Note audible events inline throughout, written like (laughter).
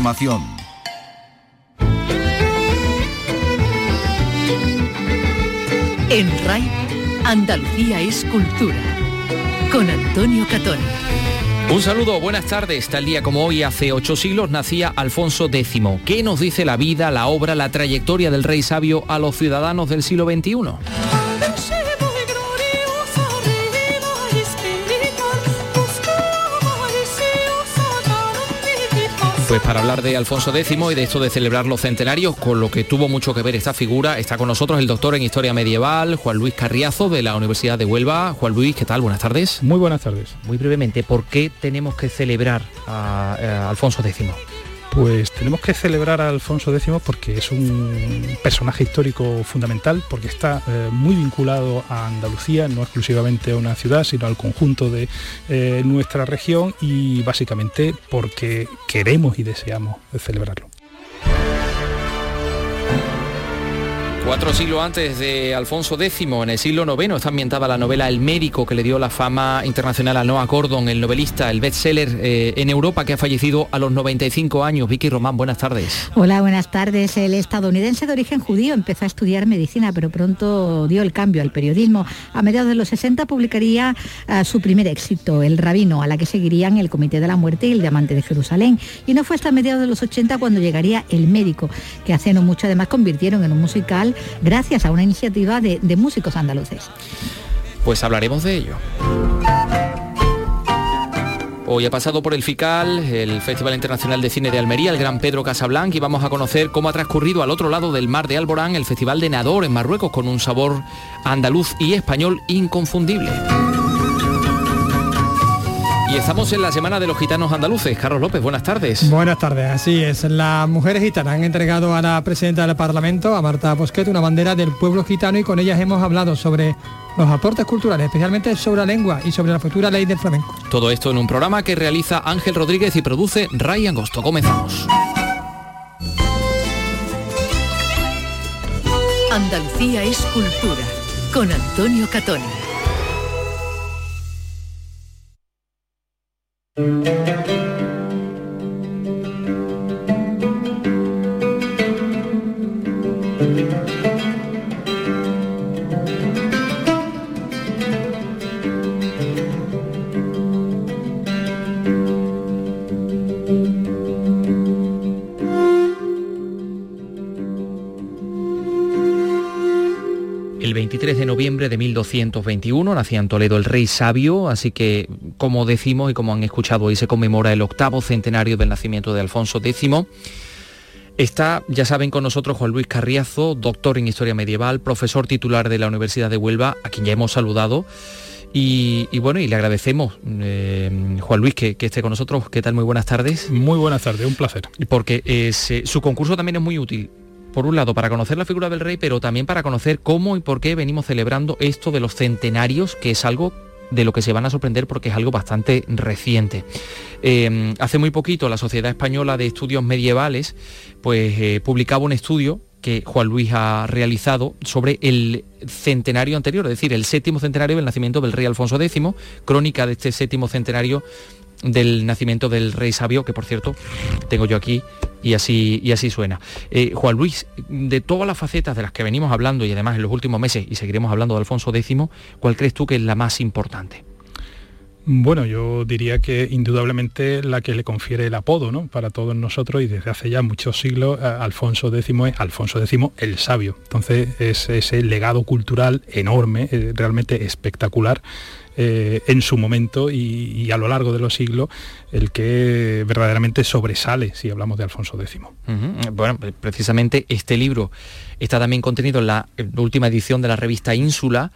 Información. En RAI, Andalucía es cultura. Con Antonio Catón. Un saludo, buenas tardes. Tal día como hoy, hace ocho siglos, nacía Alfonso X. ¿Qué nos dice la vida, la obra, la trayectoria del rey sabio a los ciudadanos del siglo XXI? Pues para hablar de Alfonso X y de esto de celebrar los centenarios, con lo que tuvo mucho que ver esta figura, está con nosotros el doctor en Historia Medieval, Juan Luis Carriazo, de la Universidad de Huelva. Juan Luis, ¿qué tal? Buenas tardes. Muy buenas tardes. Muy brevemente, ¿por qué tenemos que celebrar a, a Alfonso X? Pues tenemos que celebrar a Alfonso X porque es un personaje histórico fundamental, porque está eh, muy vinculado a Andalucía, no exclusivamente a una ciudad, sino al conjunto de eh, nuestra región y básicamente porque queremos y deseamos celebrarlo. Cuatro siglos antes de Alfonso X, en el siglo IX, está ambientada la novela El médico que le dio la fama internacional a Noah Gordon, el novelista, el bestseller eh, en Europa que ha fallecido a los 95 años. Vicky Román, buenas tardes. Hola, buenas tardes. El estadounidense de origen judío empezó a estudiar medicina, pero pronto dio el cambio al periodismo. A mediados de los 60 publicaría uh, su primer éxito, El Rabino, a la que seguirían El Comité de la Muerte y El Diamante de Jerusalén. Y no fue hasta mediados de los 80 cuando llegaría El Médico, que hace no mucho además convirtieron en un musical gracias a una iniciativa de, músicos andaluces. Pues hablaremos de ello. Hoy ha pasado por el FICAL, el Festival Internacional de Cine de Almería, el Gran Pedro Casablanca y vamos a conocer cómo ha transcurrido al otro lado del mar de Alborán el Festival de Nador en Marruecos con un sabor andaluz y español inconfundible. Y estamos en la Semana de los Gitanos Andaluces. Carlos López, buenas tardes. Buenas tardes, así es. Las mujeres gitanas han entregado a la presidenta del Parlamento, a Marta Bosquet, una bandera del pueblo gitano y con ellas hemos hablado sobre los aportes culturales, especialmente sobre la lengua y sobre la futura ley del flamenco. Todo esto en un programa que realiza Ángel Rodríguez y produce Ray Angosto. Comenzamos. Andalucía es cultura. Con Antonio Catón. El 421 nacía en Toledo el rey sabio, así que como decimos y como han escuchado hoy se conmemora el octavo centenario del nacimiento de Alfonso X. Está, ya saben, con nosotros Juan Luis Carriazo, doctor en Historia Medieval, profesor titular de la Universidad de Huelva, a quien ya hemos saludado. Y, bueno, y le agradecemos, eh, Juan Luis, que, esté con nosotros. ¿Qué tal? Muy buenas tardes. Muy buenas tardes, un placer. Porque eh, su concurso también es muy útil por un lado, para conocer la figura del rey, pero también para conocer cómo y por qué venimos celebrando esto de los centenarios, que es algo de lo que se van a sorprender porque es algo bastante reciente. Eh, hace muy poquito la Sociedad Española de Estudios Medievales pues, eh, publicaba un estudio que Juan Luis ha realizado sobre el centenario anterior, es decir, el séptimo centenario del nacimiento del rey Alfonso X, crónica de este séptimo centenario del nacimiento del rey sabio, que por cierto tengo yo aquí y así, y así suena. Eh, Juan Luis, de todas las facetas de las que venimos hablando y además en los últimos meses y seguiremos hablando de Alfonso X, ¿cuál crees tú que es la más importante? Bueno, yo diría que indudablemente la que le confiere el apodo ¿no? para todos nosotros y desde hace ya muchos siglos Alfonso X es Alfonso X el sabio. Entonces es ese legado cultural enorme, eh, realmente espectacular eh, en su momento y, a lo largo de los siglos el que verdaderamente sobresale si hablamos de Alfonso X. Bueno, precisamente este libro está también contenido en la última edición de la revista Ínsula,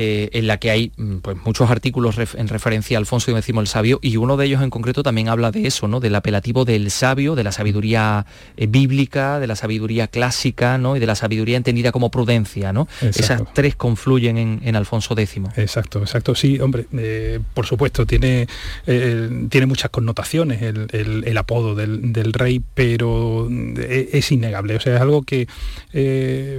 eh, en la que hay pues, muchos artículos ref en referencia a Alfonso X el Sabio y uno de ellos en concreto también habla de eso, ¿no? del apelativo del sabio, de la sabiduría eh, bíblica, de la sabiduría clásica ¿no? y de la sabiduría entendida como prudencia. ¿no? Esas tres confluyen en, en, Alfonso X. Exacto, exacto. Sí, hombre, eh, por supuesto, tiene, tiene muchas connotaciones el, el, el apodo del, del, rey, pero es, es, innegable. O sea, es algo que,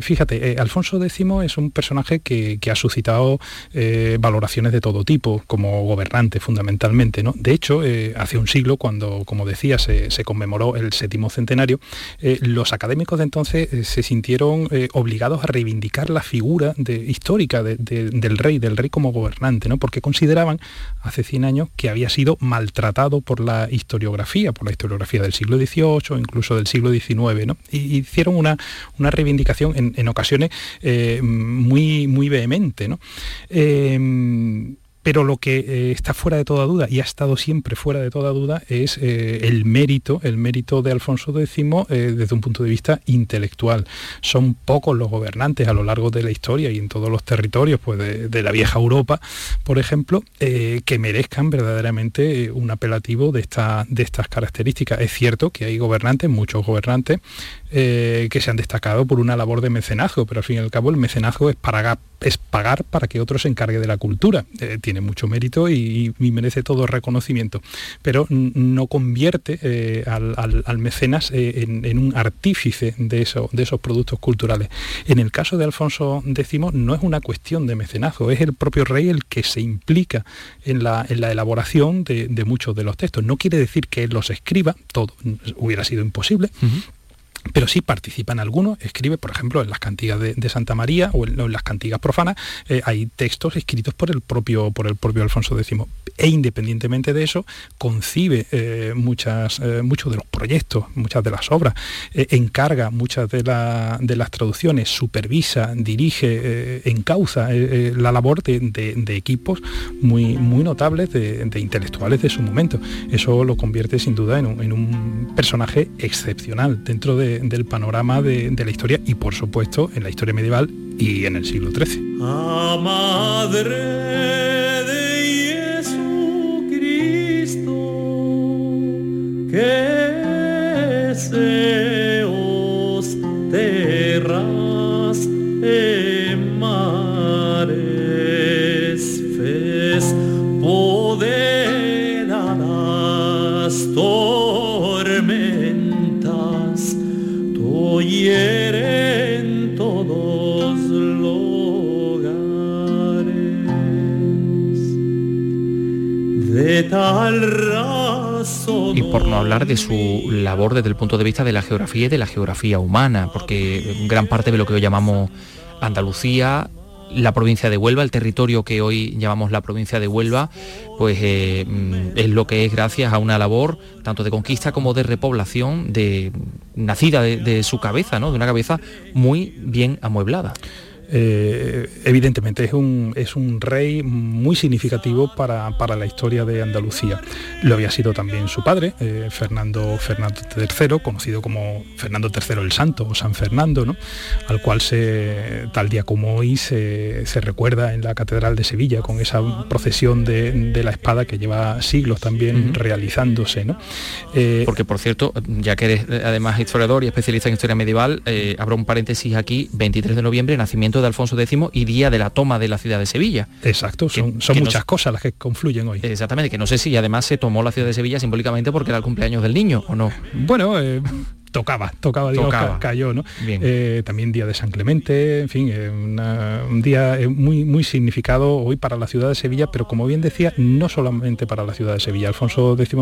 fíjate, Alfonso X es un personaje que, que ha suscitado eh, valoraciones de todo tipo, como gobernante fundamentalmente. ¿no? De hecho, eh, hace un siglo, cuando, como decía, se, conmemoró el séptimo centenario, los académicos de entonces se sintieron obligados a reivindicar la figura histórica del rey, del rey como gobernante, ¿no? porque consideraban hace 100 años que había sido maltratado por la historiografía, por la historiografía del siglo XVIII, incluso del siglo XIX, ¿no? y hicieron una, una reivindicación en, ocasiones eh, muy, muy vehemente. ¿no? Eh, pero lo que eh, está fuera de toda duda y ha estado siempre fuera de toda duda es eh, el mérito, el mérito de Alfonso X eh, desde un punto de vista intelectual. Son pocos los gobernantes a lo largo de la historia y en todos los territorios pues, de, la vieja Europa, por ejemplo, que merezcan verdaderamente un apelativo de, esta, de estas características. Es cierto que hay gobernantes, muchos gobernantes, que se han destacado por una labor de mecenazgo, pero al fin y al cabo el mecenazgo es para es pagar para que otro se encargue de la cultura. Tiene mucho mérito y, merece todo reconocimiento, pero no convierte eh, al, mecenas eh, en, un artífice de, de esos productos culturales. En el caso de Alfonso X no es una cuestión de mecenazgo, es el propio rey el que se implica en la, elaboración de, muchos de los textos. No quiere decir que él los escriba, todo hubiera sido imposible, pero sí participan algunos, escribe, por ejemplo, en las cantigas de, Santa María o en, las cantigas profanas, eh, hay textos escritos por el propio, por el propio Alfonso X. E independientemente de eso, concibe eh, muchas, eh, muchos de los proyectos, muchas de las obras, encarga muchas de, de, las traducciones, supervisa, dirige, encauza la labor de, equipos muy, muy notables, de, intelectuales de su momento. Eso lo convierte sin duda en un personaje excepcional dentro de del panorama de, la historia y por supuesto en la historia medieval y en el siglo XIII. madre de Jesucristo, que Y por no hablar de su labor desde el punto de vista de la geografía y de la geografía humana, porque gran parte de lo que hoy llamamos Andalucía, la provincia de Huelva, el territorio que hoy llamamos la provincia de Huelva, pues eh, mm, es lo que es gracias a una labor tanto de conquista como de repoblación de, nacida de, de su cabeza, ¿no? de una cabeza muy bien amueblada. Eh, evidentemente es un, es un rey muy significativo para, la historia de Andalucía. Lo había sido también su padre, eh, Fernando, Fernando III, conocido como Fernando III el Santo o San Fernando, ¿no? al cual se, tal día como hoy se, recuerda en la Catedral de Sevilla con esa procesión de, la espada que lleva siglos también realizándose. ¿no? Eh, Porque por cierto, ya que eres además historiador y especialista en historia medieval, habrá un paréntesis aquí, 23 de noviembre, nacimiento de Alfonso X y día de la toma de la ciudad de Sevilla. Exacto, son, muchas cosas las que confluyen hoy. Exactamente, que no sé si además se tomó la ciudad de Sevilla simbólicamente porque era el cumpleaños del niño o no. Bueno, eh, tocaba, tocaba, digamos, cayó, ¿no? Eh, también día de San Clemente, en fin, eh, un día muy, muy significado hoy para la ciudad de Sevilla, pero como bien decía, no solamente para la ciudad de Sevilla. Alfonso X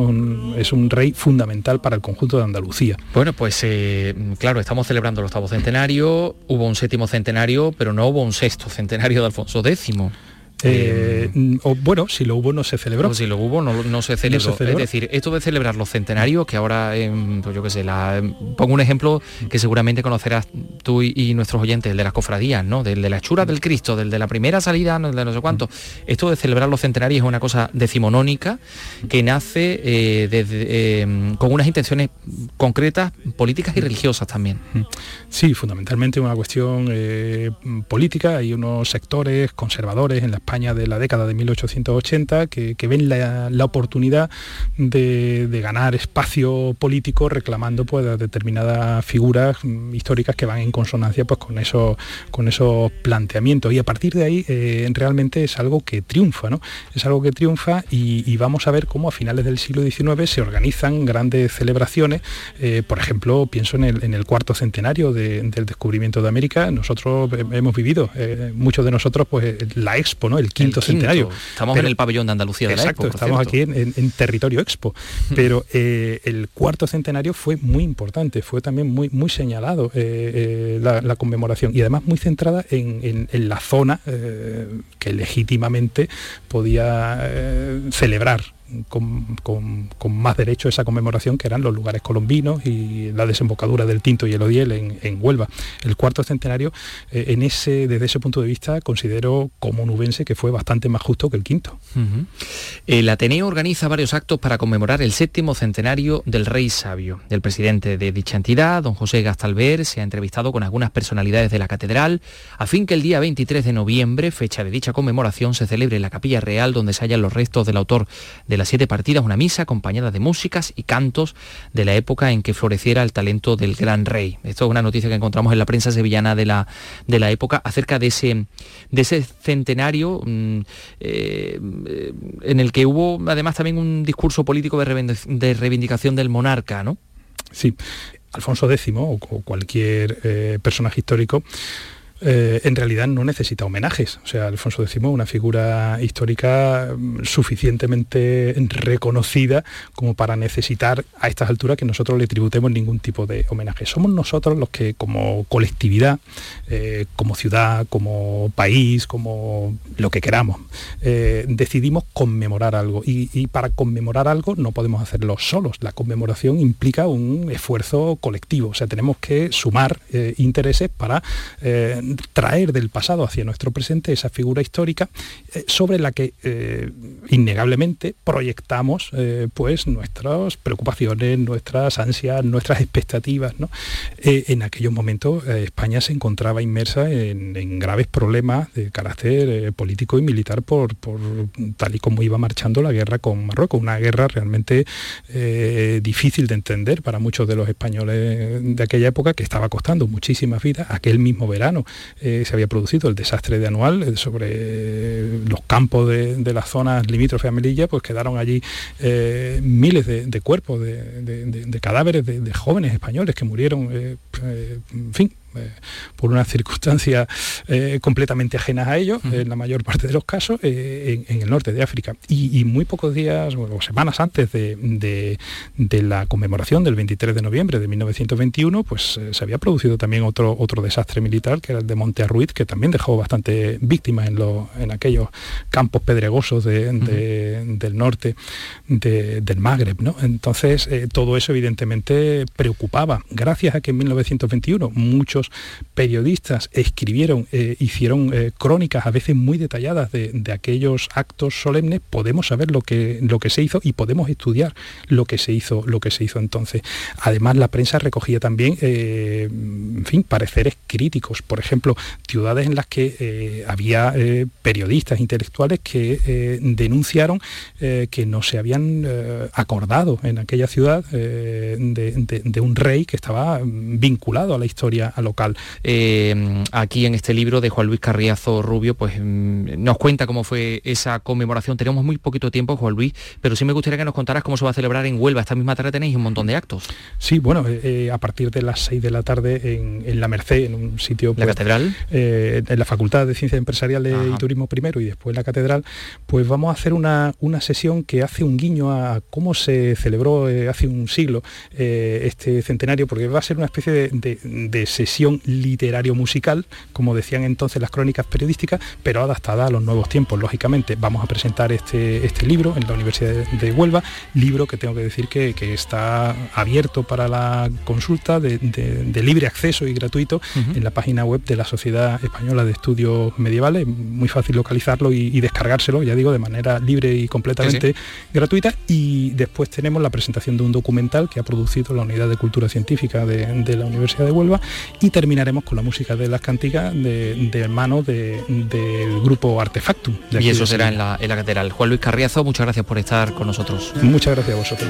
es un, rey fundamental para el conjunto de Andalucía. Bueno, pues eh, claro, estamos celebrando el octavo centenario, hubo un séptimo centenario, pero no hubo un sexto centenario de Alfonso X. Eh, o, bueno, si lo hubo no se celebró. si lo hubo no, se, celebró. Es decir, esto de celebrar los centenarios, que ahora, pues yo qué sé, la, pongo un ejemplo que seguramente conocerás tú y, nuestros oyentes, el de las cofradías, ¿no? Del de la hechura del Cristo, del de la primera salida, de no sé cuánto. Esto de celebrar los centenarios es una cosa decimonónica que nace eh, eh, con unas intenciones concretas, políticas y religiosas también. Sí, fundamentalmente una cuestión política. Hay unos sectores conservadores en la España de la década de 1880, que, ven la, oportunidad de, ganar espacio político reclamando pues, determinadas figuras mm, históricas que van en consonancia pues, con, esos, con esos planteamientos. Y a partir de ahí eh, realmente es algo que triunfa, ¿no? Es algo que triunfa y, vamos a ver cómo a finales del siglo XIX se organizan grandes celebraciones. Eh, por ejemplo, pienso en el, cuarto centenario del descubrimiento de América. Nosotros hemos vivido, eh, muchos de nosotros, pues la Expo, ¿no? El quinto, centenario. Estamos en el pabellón de Andalucía de exacto, la Expo. estamos aquí en, territorio Expo. (laughs) Pero el cuarto centenario fue muy importante, fue también muy, muy señalado la, conmemoración y además muy centrada en, la zona que legítimamente podía eh, celebrar con, más derecho esa conmemoración que eran los lugares colombinos y la desembocadura del Tinto y el Odiel en, Huelva. El cuarto centenario, eh, en ese, desde ese punto de vista, considero como nubense que fue bastante más justo que el quinto. El Ateneo organiza varios actos para conmemorar el séptimo centenario del Rey Sabio. El presidente de dicha entidad, don José Gastalver, se ha entrevistado con algunas personalidades de la catedral a fin que el día 23 de noviembre, fecha de dicha conmemoración, se celebre en la Capilla Real donde se hallan los restos del autor de las siete partidas una misa acompañada de músicas y cantos de la época en que floreciera el talento del gran rey. Esto es una noticia que encontramos en la prensa sevillana de la, de la época acerca de ese, de ese centenario mm, eh, en el que hubo además también un discurso político de, reivindicación del monarca, ¿no? Sí, Alfonso X o cualquier eh, personaje histórico eh, en realidad no necesita homenajes. O sea, Alfonso X, una figura histórica mm, suficientemente reconocida como para necesitar a estas alturas que nosotros le tributemos ningún tipo de homenaje. Somos nosotros los que como colectividad, eh, como ciudad, como país, como lo que queramos, eh, decidimos conmemorar algo. Y, y, para conmemorar algo no podemos hacerlo solos. La conmemoración implica un esfuerzo colectivo. O sea, tenemos que sumar intereses para traer del pasado hacia nuestro presente esa figura histórica eh, sobre la que eh, innegablemente proyectamos eh, pues nuestras preocupaciones, nuestras ansias, nuestras expectativas. en aquellos momentos España se encontraba inmersa en, graves problemas de carácter político y militar por, tal y como iba marchando la guerra con Marruecos, una guerra realmente difícil de entender para muchos de los españoles de aquella época que estaba costando muchísimas vidas. Aquel mismo verano eh, se había producido el desastre de Anual eh, sobre los campos de, las zonas limítrofes a Melilla, pues quedaron allí eh, miles de, cuerpos, de, cadáveres de, jóvenes españoles que murieron, en fin, eh, por unas circunstancias eh, completamente ajenas a ellos, en la mayor parte de los casos, eh, en, el norte de África. Y, muy pocos días o semanas antes de, la conmemoración del 23 de noviembre de 1921, pues se había producido también otro, otro desastre militar, que era el de Monte Arruiz, que también dejó bastante víctimas en, en aquellos campos pedregosos del norte del Magreb. ¿no? Entonces, todo eso evidentemente preocupaba. Gracias a que en 1921 muchos periodistas escribieron, eh, hicieron eh, crónicas a veces muy detalladas de, aquellos actos solemnes, podemos saber lo que, lo que se hizo y podemos estudiar lo que se hizo, lo que se hizo entonces. Además, la prensa recogía también, eh, en fin, pareceres críticos. Por ejemplo, ciudades en las que había periodistas intelectuales que denunciaron que no se habían acordado en aquella ciudad de, un rey que estaba vinculado a la historia, local. Eh, aquí en este libro de Juan Luis Carriazo Rubio, pues mm, nos cuenta cómo fue esa conmemoración. Tenemos muy poquito tiempo, Juan Luis, pero sí me gustaría que nos contaras cómo se va a celebrar en Huelva. Esta misma tarde tenéis un montón de actos. Sí, bueno, eh, eh, a partir de las 6 de la tarde en, La Merced, en un sitio... ¿La pues, catedral? en la Facultad de Ciencias Empresariales y Turismo primero y después la catedral, pues vamos a hacer una, una sesión que hace un guiño a cómo se celebró hace un siglo este centenario, porque va a ser una especie de, de sesión literario-musical, como decían entonces las crónicas periodísticas, pero adaptada a los nuevos tiempos, lógicamente. Vamos a presentar este, este libro en la Universidad de, Huelva, libro que tengo que decir que, está abierto para la consulta de, libre acceso y gratuito en la página web de la Sociedad Española de Estudios Medievales, muy fácil localizarlo y, descargárselo, ya digo, de manera libre y completamente gratuita. Y después tenemos la presentación de un documental que ha producido la Unidad de Cultura Científica de, la Universidad Universidad de Huelva y terminaremos con la música de las cantigas de, mano del grupo Artefactum. y eso será en la, en la catedral. Juan Luis Carriazo, muchas gracias por estar con nosotros. Muchas gracias a vosotros.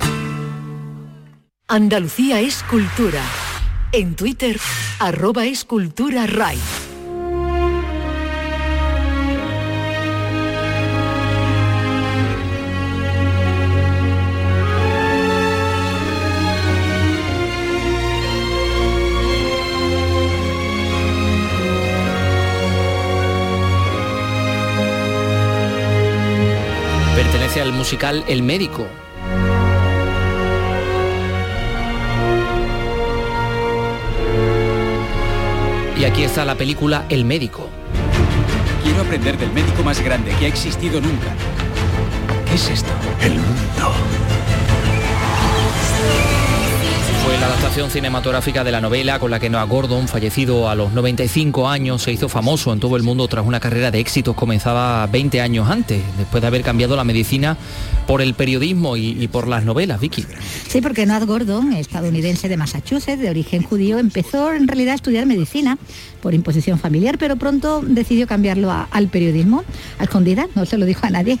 Andalucía es cultura. En Twitter, arroba RAI. Pertenece al musical El Médico, Y aquí está la película El médico. Quiero aprender del médico más grande que ha existido nunca. ¿Qué es esto? El mundo. Fue la adaptación cinematográfica de la novela con la que Noah Gordon, fallecido a los 95 años, se hizo famoso en todo el mundo tras una carrera de éxitos comenzada 20 años antes, después de haber cambiado la medicina por el periodismo y, por las novelas, Vicky. Sí, porque Noah Gordon, estadounidense de Massachusetts, de origen judío, empezó en realidad a estudiar medicina por imposición familiar, pero pronto decidió cambiarlo al periodismo, a escondida, no se lo dijo a nadie,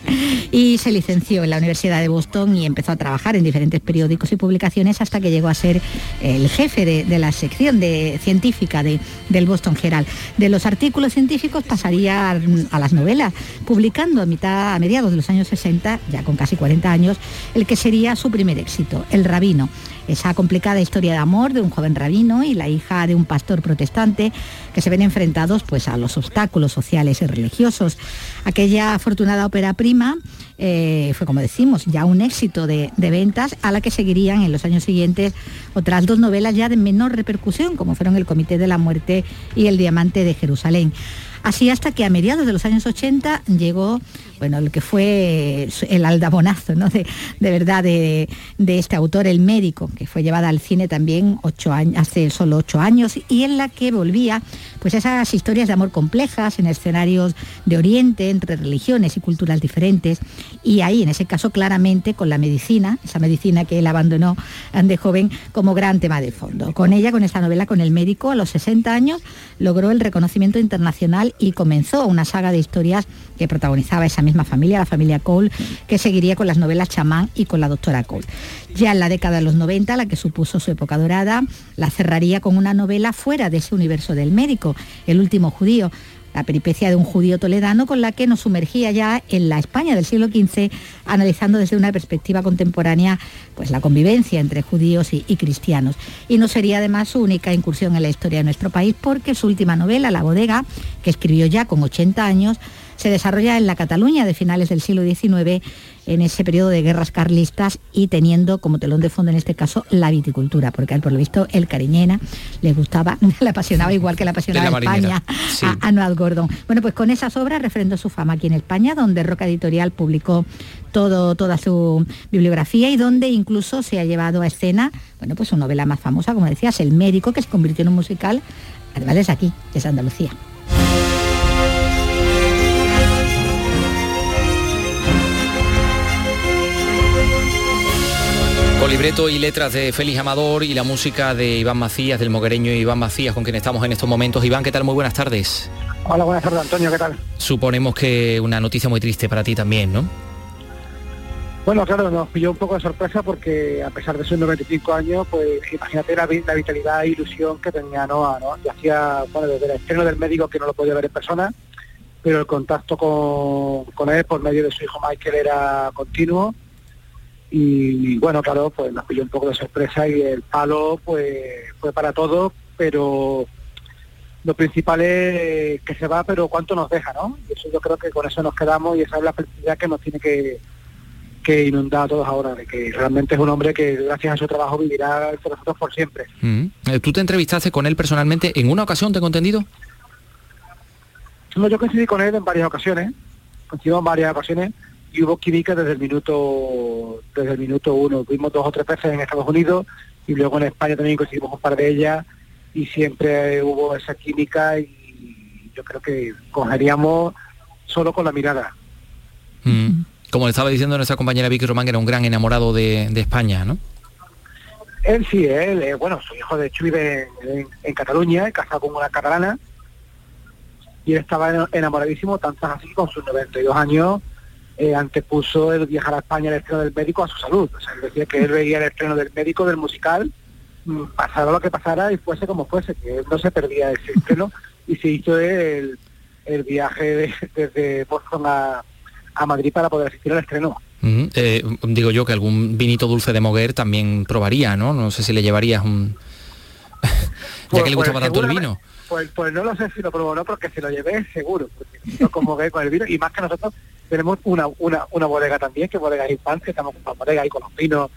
y se licenció en la Universidad de Boston y empezó a trabajar en diferentes periódicos y publicaciones hasta que llegó a ser el jefe de, la sección de, científica del Boston Herald. De los artículos científicos pasaría a, las novelas, publicando a mitad, a mediados de los años 60, ya con casi 40 años, el que sería su primer éxito, El Rabino esa complicada historia de amor de un joven rabino y la hija de un pastor protestante que se ven enfrentados pues, a los obstáculos sociales y religiosos. Aquella afortunada ópera prima eh, fue, como decimos, ya un éxito de, de, ventas a la que seguirían en los años siguientes otras dos novelas ya de menor repercusión, como fueron El Comité de la Muerte y El Diamante de Jerusalén. Así hasta que a mediados de los años 80 llegó bueno, lo que fue el aldabonazo, ¿no? De, verdad, de, este autor, el médico, que fue llevada al cine también ocho años, hace solo ocho años, y en la que volvía pues esas historias de amor complejas en escenarios de Oriente, entre religiones y culturas diferentes, y ahí, en ese caso, claramente con la medicina, esa medicina que él abandonó de joven como gran tema de fondo. Con ella, con esta novela, con el médico, a los 60 años, logró el reconocimiento internacional y comenzó una saga de historias que protagonizaba esa misma familia, la familia Cole, que seguiría con las novelas Chamán y con la doctora Cole. Ya en la década de los 90, la que supuso su época dorada, la cerraría con una novela fuera de ese universo del médico, El último judío, la peripecia de un judío toledano con la que nos sumergía ya en la España del siglo XV, analizando desde una perspectiva contemporánea pues, la convivencia entre judíos y, y, cristianos. Y no sería además su única incursión en la historia de nuestro país, porque su última novela, La bodega, que escribió ya con 80 años, se desarrolla en la Cataluña de finales del siglo XIX, en ese periodo de guerras carlistas y teniendo como telón de fondo en este caso la viticultura, porque a él por lo visto el cariñena le gustaba, (laughs) le apasionaba igual que le apasionaba España a, Noel Gordon. Bueno, pues con esas obras refrendó su fama aquí en España, donde Roca Editorial publicó todo, toda su bibliografía y donde incluso se ha llevado a escena, bueno, pues su novela más famosa, como decías, El médico, que se convirtió en un musical, además es aquí, es Andalucía. Libreto y letras de Félix Amador y la música de Iván Macías, del moguereño Iván Macías, con quien estamos en estos momentos. Iván, ¿qué tal? Muy buenas tardes. Hola, buenas tardes, Antonio, ¿qué tal? Suponemos que una noticia muy triste para ti también, ¿no? Bueno, claro, nos pilló un poco de sorpresa porque a pesar de sus 95 años, pues imagínate la, vitalidad e ilusión que tenía Noah, ¿no? Y hacía, bueno, desde el estreno del médico que no lo podía ver en persona, pero el contacto con, con él por medio de su hijo Michael era continuo y bueno, claro, pues nos pilló un poco de sorpresa y el palo pues fue para todos, pero lo principal es que se va, pero cuánto nos deja, ¿no? Y eso yo creo que con eso nos quedamos y esa es la felicidad que nos tiene que, que inundar a todos ahora, de que realmente es un hombre que gracias a su trabajo vivirá entre nosotros por siempre. Mm. Eh, ¿Tú te entrevistaste con él personalmente en una ocasión, tengo entendido? No, yo coincidí con él en varias ocasiones, coincidimos en varias ocasiones y hubo química desde el minuto desde el minuto uno. Vimos dos o tres veces en Estados Unidos y luego en España también coincidimos un par de ellas y siempre hubo esa química y yo creo que cogeríamos solo con la mirada. Mm. Como le estaba diciendo nuestra compañera Vicky Román, que era un gran enamorado de, España, ¿no? Él sí, él, eh, bueno, su hijo de hecho vive en, Cataluña, casado con una catalana, y él estaba enamoradísimo, tanto así con sus 92 años, eh, antepuso el viajar a España el estreno del médico a su salud. O sea, él decía que él veía el estreno del médico, del musical, mm, pasara lo que pasara y fuese como fuese, que él no se perdía ese estreno y se hizo el, viaje desde Boston a, Madrid para poder asistir al estreno. Eh, digo yo que algún vinito dulce de Moguer también probaría, ¿no? No sé si le llevarías un... (laughs) ya pues, que le gustaba pues, tanto el vino. Pues, pues no lo sé si lo probó o no, porque si lo llevé seguro, porque no como con el vino, y más que nosotros tenemos una, una, una bodega también, que es bodega infancia, estamos con la bodega ahí con los vinos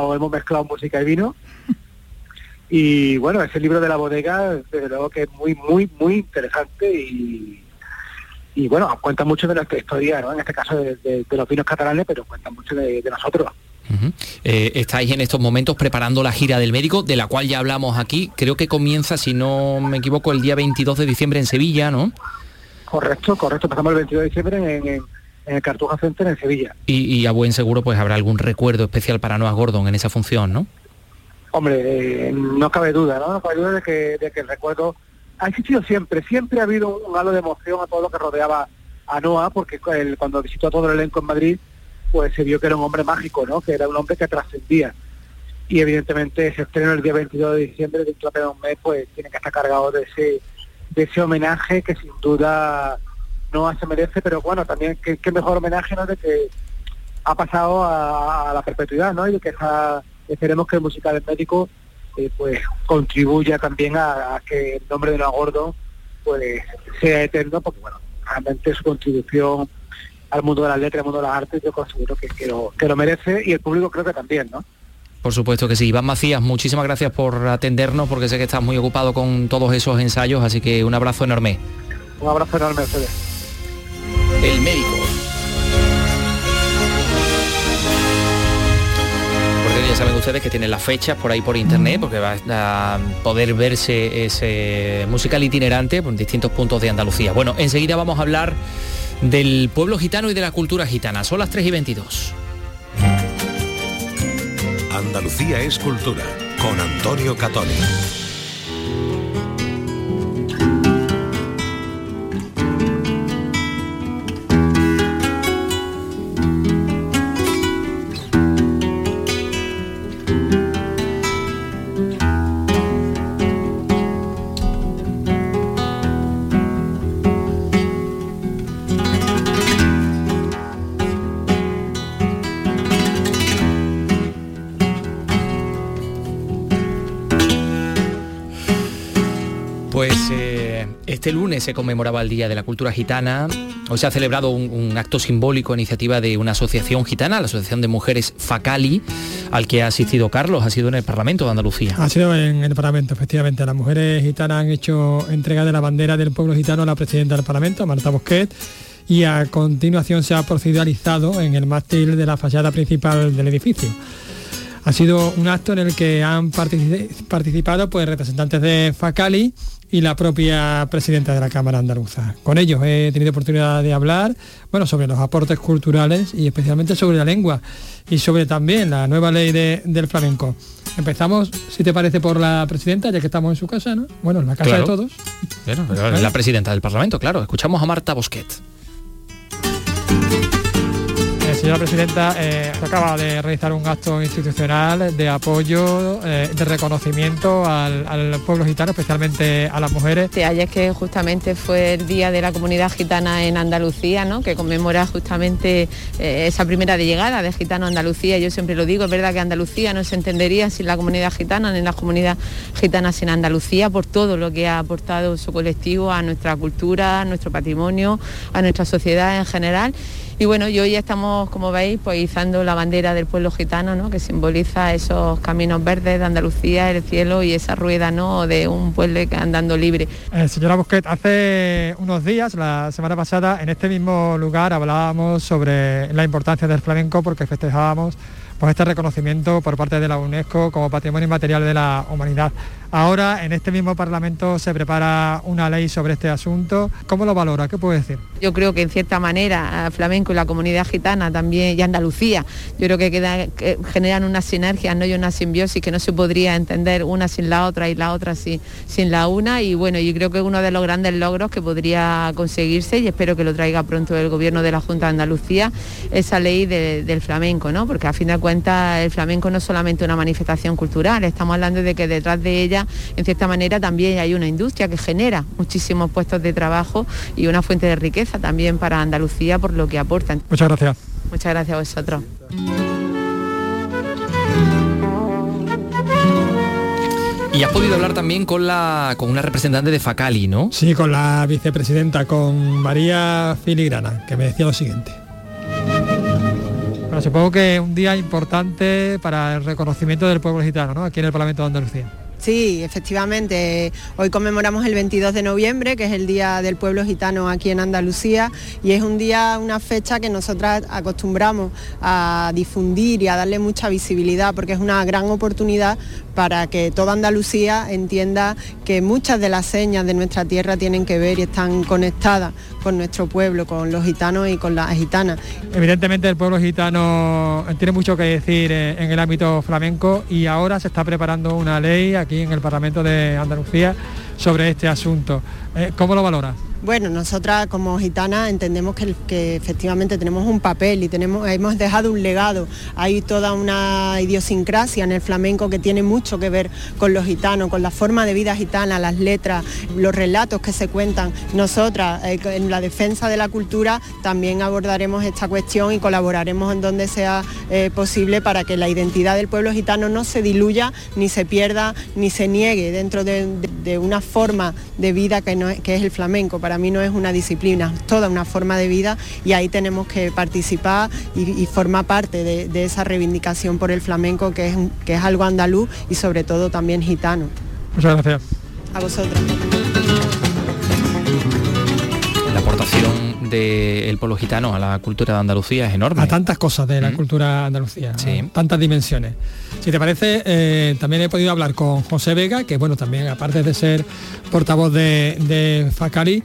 o hemos mezclado música y vino. (laughs) Y bueno, ese libro de la bodega, desde luego que es muy, muy, muy interesante y, y bueno, cuenta mucho de nuestra historia, ¿no? En este caso de, los vinos catalanes, pero cuenta mucho de, nosotros. Eh, estáis en estos momentos preparando la gira del médico, de la cual ya hablamos aquí. Creo que comienza, si no me equivoco, el día 22 de diciembre en Sevilla, ¿no? Correcto, correcto. Empezamos el 22 de diciembre en, en el Cartuja Center en Sevilla. Y, a buen seguro pues habrá algún recuerdo especial para Noah Gordon en esa función, ¿no? Hombre, eh, no cabe duda, ¿no? No cabe duda de que, de que el recuerdo ha existido siempre, siempre ha habido un, halo de emoción a todo lo que rodeaba a Noah, porque cuando visitó a todo el elenco en Madrid, pues se vio que era un hombre mágico, ¿no? Que era un hombre que trascendía. Y evidentemente ese estreno el día 22 de diciembre, dentro de un mes, pues tiene que estar cargado de ese, de ese homenaje que sin duda no se merece, pero bueno, también qué, mejor homenaje ¿no? de que ha pasado a, la perpetuidad, ¿no? Y de que esperemos que el musical médico eh, pues contribuya también a, que el nombre de la gordo pues sea eterno, porque bueno, realmente su contribución al mundo de las letras, al mundo de las artes, yo considero que, que, lo, que lo merece y el público creo que también, ¿no? Por supuesto que sí. Iván Macías, muchísimas gracias por atendernos porque sé que estás muy ocupado con todos esos ensayos, así que un abrazo enorme. Un abrazo enorme a ustedes. El médico. Porque ya saben ustedes que tienen las fechas por ahí por internet, porque va a poder verse ese musical itinerante por distintos puntos de Andalucía. Bueno, enseguida vamos a hablar del pueblo gitano y de la cultura gitana. Son las 3 y 22. Andalucía es cultura, con Antonio Catoni. Se conmemoraba el Día de la Cultura Gitana. Hoy se ha celebrado un, acto simbólico, iniciativa de una asociación gitana, la Asociación de Mujeres Facali, al que ha asistido Carlos, ha sido en el Parlamento de Andalucía. Ha sido en el Parlamento, efectivamente. Las mujeres gitanas han hecho entrega de la bandera del pueblo gitano a la presidenta del Parlamento, Marta Bosquet, y a continuación se ha proceduralizado en el mástil de la fachada principal del edificio. Ha sido un acto en el que han participado pues, representantes de Facali, y la propia presidenta de la Cámara Andaluza. Con ellos he tenido oportunidad de hablar bueno, sobre los aportes culturales y especialmente sobre la lengua y sobre también la nueva ley del flamenco. Empezamos, si te parece, por la presidenta, ya que estamos en su casa, ¿no? Bueno, en la casa de todos. la presidenta del Parlamento, claro. Escuchamos a Marta Bosquet. Señora Presidenta, eh, se acaba de realizar un acto institucional de apoyo, eh, de reconocimiento al, pueblo gitano, especialmente a las mujeres. Ayer que justamente fue el Día de la Comunidad Gitana en Andalucía, ¿no? que conmemora justamente eh, esa primera de llegada de Gitano a Andalucía. Yo siempre lo digo, es verdad que Andalucía no se entendería sin la comunidad gitana, ni la comunidad gitana sin Andalucía, por todo lo que ha aportado su colectivo a nuestra cultura, a nuestro patrimonio, a nuestra sociedad en general y bueno, y hoy estamos, como veis, pues izando la bandera del pueblo gitano, ¿no? que simboliza esos caminos verdes de Andalucía, el cielo y esa rueda ¿no? de un pueblo andando libre. Eh, señora Busquet, hace unos días, la semana pasada, en este mismo lugar hablábamos sobre la importancia del flamenco porque festejábamos pues este reconocimiento por parte de la UNESCO como patrimonio inmaterial de la humanidad. Ahora en este mismo Parlamento se prepara una ley sobre este asunto. ¿Cómo lo valora? ¿Qué puede decir? Yo creo que en cierta manera flamenco y la comunidad gitana también y Andalucía, yo creo que, generan una sinergia ¿no? y una simbiosis que no se podría entender una sin la otra y la otra sin, la una. Y bueno, yo creo que uno de los grandes logros que podría conseguirse y espero que lo traiga pronto el gobierno de la Junta de Andalucía, esa ley del flamenco, ¿no? porque a fin de cuentas el flamenco no es solamente una manifestación cultural, estamos hablando de que detrás de ella en cierta manera también hay una industria que genera muchísimos puestos de trabajo y una fuente de riqueza también para Andalucía por lo que aportan. Muchas gracias. Muchas gracias a vosotros. Y has podido hablar también con la con una representante de Facali, ¿no? Sí, con la vicepresidenta, con María Filigrana, que me decía lo siguiente. Bueno, supongo que un día importante para el reconocimiento del pueblo gitano, ¿no? Aquí en el Parlamento de Andalucía. Sí, efectivamente. Hoy conmemoramos el 22 de noviembre, que es el Día del Pueblo Gitano aquí en Andalucía, y es un día, una fecha que nosotras acostumbramos a difundir y a darle mucha visibilidad, porque es una gran oportunidad para que toda Andalucía entienda que muchas de las señas de nuestra tierra tienen que ver y están conectadas con nuestro pueblo, con los gitanos y con las gitanas. Evidentemente el pueblo gitano tiene mucho que decir eh, en el ámbito flamenco y ahora se está preparando una ley aquí en el Parlamento de Andalucía sobre este asunto. Eh, ¿Cómo lo valora? Bueno, nosotras como gitanas entendemos que, efectivamente tenemos un papel y tenemos, hemos dejado un legado. Hay toda una idiosincrasia en el flamenco que tiene mucho que ver con los gitanos, con la forma de vida gitana, las letras, los relatos que se cuentan. Nosotras eh, en la defensa de la cultura también abordaremos esta cuestión y colaboraremos en donde sea eh, posible para que la identidad del pueblo gitano no se diluya, ni se pierda, ni se niegue dentro de, una forma de vida que, que es el flamenco. Para mí no es una disciplina, es toda una forma de vida y ahí tenemos que participar y, formar parte de, esa reivindicación por el flamenco que es, que es algo andaluz y sobre todo también gitano. Muchas gracias. A vosotros. La aportación del pueblo gitano a la cultura de Andalucía es enorme. A tantas cosas de la mm. cultura andalucía, tantas dimensiones. Si te parece, eh, también he podido hablar con José Vega, que bueno, también aparte de ser portavoz de, de Facari,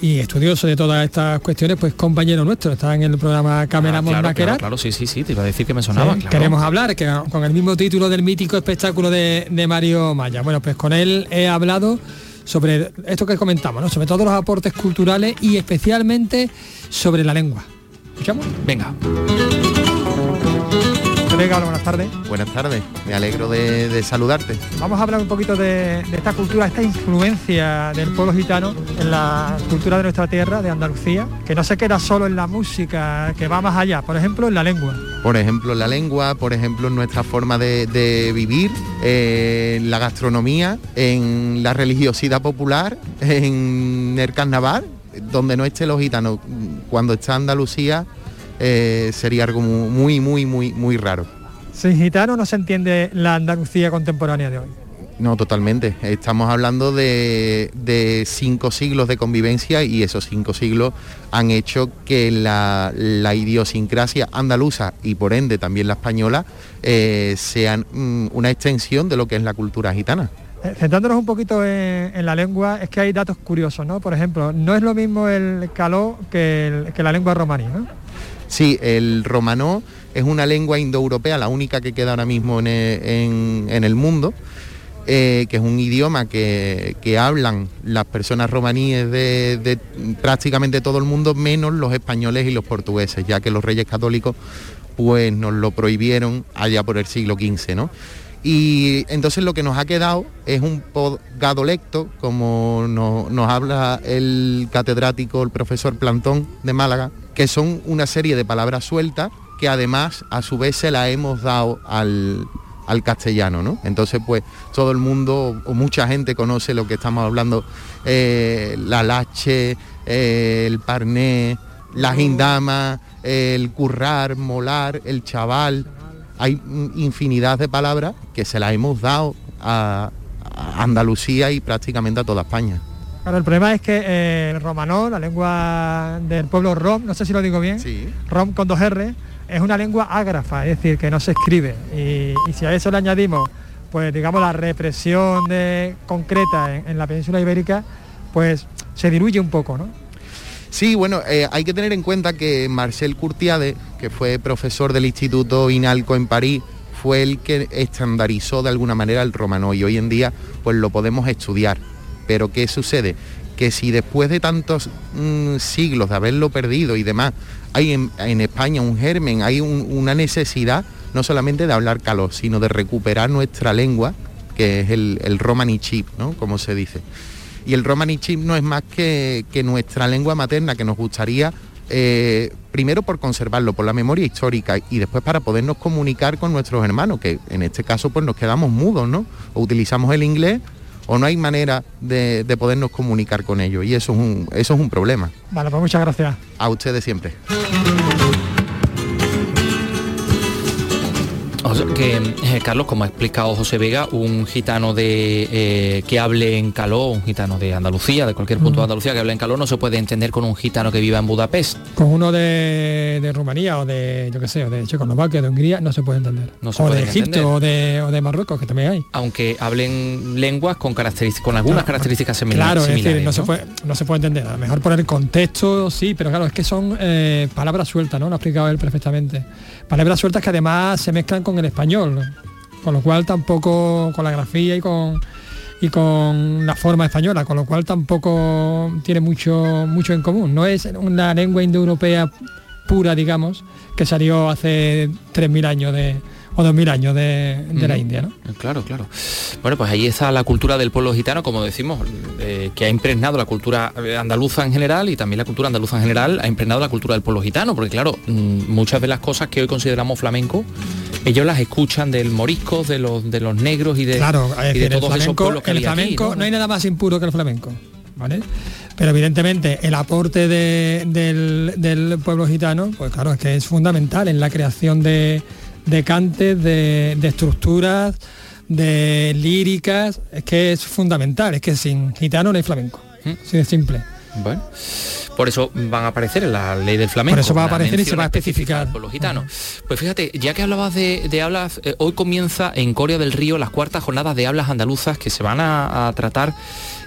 y estudioso de todas estas cuestiones, pues compañero nuestro, está en el programa Cámara ah, claro, claro, sí, sí, sí, te iba a decir que me sonaba. Queremos hablar que, con el mismo título del mítico espectáculo de, de, Mario Maya. Bueno, pues con él he hablado sobre esto que comentamos, ¿no? sobre todos los aportes culturales y especialmente sobre la lengua. ¿Escuchamos? Venga buenas tardes. Buenas tardes, me alegro de, saludarte. Vamos a hablar un poquito de, esta cultura, esta influencia del pueblo gitano en la cultura de nuestra tierra, de Andalucía, que no se queda solo en la música, que va más allá, por ejemplo, en la lengua. Por ejemplo, en la lengua, por ejemplo, en nuestra forma de, vivir, en la gastronomía, en la religiosidad popular, en el carnaval, donde no esté los gitanos. Cuando está Andalucía, eh, sería algo muy, muy, muy, muy raro. Sin gitano no se entiende la Andalucía contemporánea de hoy. No, totalmente. Estamos hablando de, cinco siglos de convivencia y esos cinco siglos han hecho que la, idiosincrasia andaluza y por ende también la española eh, sean mm, una extensión de lo que es la cultura gitana. Eh, centrándonos un poquito en, la lengua, es que hay datos curiosos, ¿no? Por ejemplo, no es lo mismo el caló que, que la lengua romaní, ¿no? Sí, el romanó es una lengua indoeuropea, la única que queda ahora mismo en el, mundo, eh, que es un idioma que, hablan las personas romaníes de, prácticamente todo el mundo, menos los españoles y los portugueses, ya que los reyes católicos pues nos lo prohibieron allá por el siglo XV, ¿no? Y entonces lo que nos ha quedado es un pogadolecto, como nos habla el catedrático, el profesor Plantón de Málaga, que son una serie de palabras sueltas que además a su vez se la hemos dado al, al castellano, ¿no? Entonces, pues todo el mundo o mucha gente conoce lo que estamos hablando, eh, la lache, eh, el parné, la gindama, el currar, molar, el chaval. Hay infinidad de palabras que se las hemos dado a, Andalucía y prácticamente a toda España. Claro, el problema es que eh, el romanó, la lengua del pueblo rom, no sé si lo digo bien, rom con dos R, es una lengua ágrafa, es decir, que no se escribe. Y, si a eso le añadimos, pues digamos, la represión de, concreta en, la península ibérica, pues se diluye un poco, ¿no? Sí, bueno, eh, hay que tener en cuenta que Marcel Curtiade, que fue profesor del Instituto Inalco en París, fue el que estandarizó de alguna manera el romano y hoy en día pues lo podemos estudiar. Pero ¿qué sucede? Que si después de tantos mm, siglos de haberlo perdido y demás, hay en, España un germen, hay una necesidad no solamente de hablar calor, sino de recuperar nuestra lengua, que es el, el romani chip, ¿no? Como se dice. Y el romani chip no es más que, nuestra lengua materna, que nos gustaría, eh, primero por conservarlo, por la memoria histórica, y después para podernos comunicar con nuestros hermanos, que en este caso pues nos quedamos mudos, ¿no? O utilizamos el inglés o no hay manera de, podernos comunicar con ellos y eso es un, eso es un problema. Vale, pues muchas gracias. A ustedes siempre. Que eh, Carlos, como ha explicado José Vega, un gitano de eh, que hable en caló, un gitano de Andalucía, de cualquier punto de Andalucía que hable en caló, no se puede entender con un gitano que viva en Budapest. Con uno de, Rumanía o de, yo qué sé, o de Checoslovaquia, de Hungría, no se puede entender. o de Egipto o de, o de, Marruecos, que también hay. Aunque hablen lenguas con características, con algunas características similares. Claro, es decir, no, se puede, no se puede entender. A lo mejor por el contexto sí, pero claro, es que son eh, palabras sueltas, ¿no? Lo ha explicado él perfectamente. Palabras sueltas que además se mezclan con el español, con lo cual tampoco con la grafía y con y con la forma española, con lo cual tampoco tiene mucho mucho en común. No es una lengua indoeuropea pura, digamos, que salió hace 3.000 años de, o 2.000 años de, la India, ¿no? Claro, claro. Bueno, pues ahí está la cultura del pueblo gitano, como decimos, eh, que ha impregnado la cultura andaluza en general y también la cultura andaluza en general ha impregnado la cultura del pueblo gitano, porque claro, mm, muchas de las cosas que hoy consideramos flamenco, ellos las escuchan del morisco, de los, de los negros y de, claro, de todos esos pueblos que el flamenco, ¿no? hay nada más impuro que el flamenco. ¿Vale? Pero evidentemente el aporte del, del, pueblo gitano, pues claro, es que es fundamental en la creación de, de cantes, de, estructuras, de líricas, es que es fundamental, es que sin gitano no hay flamenco, ¿Mm? así de simple. Bueno, por eso van a aparecer en la ley del flamenco. Por eso va a aparecer y se va a especificar. Por los gitanos. Pues fíjate, ya que hablabas de, hablas, eh, hoy comienza en Corea del Río las cuartas jornadas de hablas andaluzas que se van a, tratar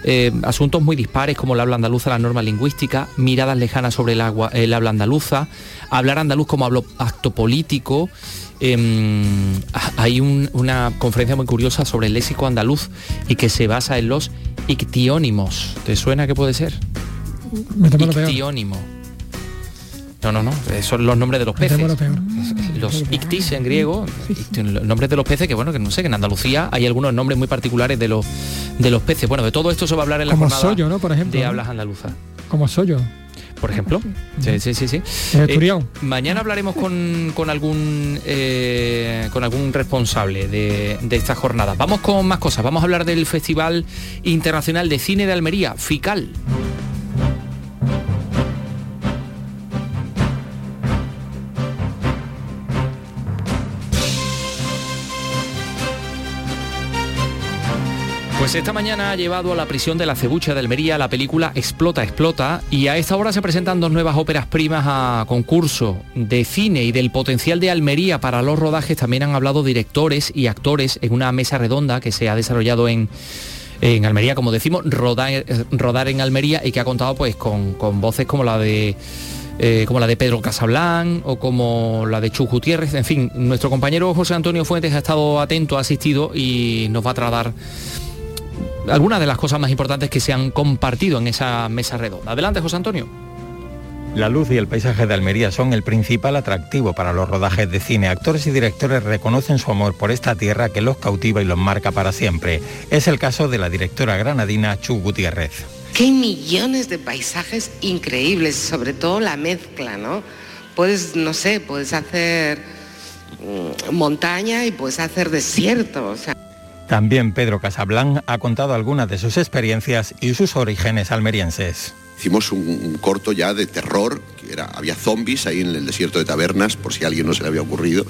eh, asuntos muy dispares como el habla andaluza, la norma lingüística, miradas lejanas sobre el, agua, el habla andaluza, hablar andaluz como acto político, Em, hay una conferencia muy curiosa sobre el léxico andaluz y que se basa en los ictiónimos. ¿Te suena que puede ser? Ictiónimo. No, no, no, son los nombres de los peces. Los ictis en griego, los nombres de los peces que bueno, que no sé, que en Andalucía hay algunos nombres muy particulares de los de los peces. Bueno, de todo esto se va a hablar en la Como jornada ¿no? Por ejemplo, de hablas andaluzas. Como Soyo por ejemplo. Sí, sí, sí. sí. Eh, mañana hablaremos con, algún eh, con algún responsable de, de esta jornada. Vamos con más cosas. Vamos a hablar del Festival Internacional de Cine de Almería, FICAL. Pues esta mañana ha llevado a la prisión de la Cebucha de Almería la película Explota, Explota y a esta hora se presentan dos nuevas óperas primas a concurso de cine y del potencial de Almería para los rodajes. También han hablado directores y actores en una mesa redonda que se ha desarrollado en, en Almería, como decimos, rodar, rodar en Almería y que ha contado pues con, con voces como la de eh, como la de Pedro Casablanc o como la de Chu Gutiérrez. En fin, nuestro compañero José Antonio Fuentes ha estado atento, ha asistido y nos va a tratar algunas de las cosas más importantes que se han compartido en esa mesa redonda. Adelante, José Antonio. La luz y el paisaje de Almería son el principal atractivo para los rodajes de cine. Actores y directores reconocen su amor por esta tierra que los cautiva y los marca para siempre. Es el caso de la directora granadina Chu Gutiérrez. Qué millones de paisajes increíbles, sobre todo la mezcla, ¿no? Puedes, no sé, puedes hacer mm, montaña y puedes hacer desierto. También Pedro Casablanc ha contado algunas de sus experiencias y sus orígenes almerienses. Hicimos un, corto ya de terror, que era, había zombies ahí en el desierto de Tabernas, por si a alguien no se le había ocurrido,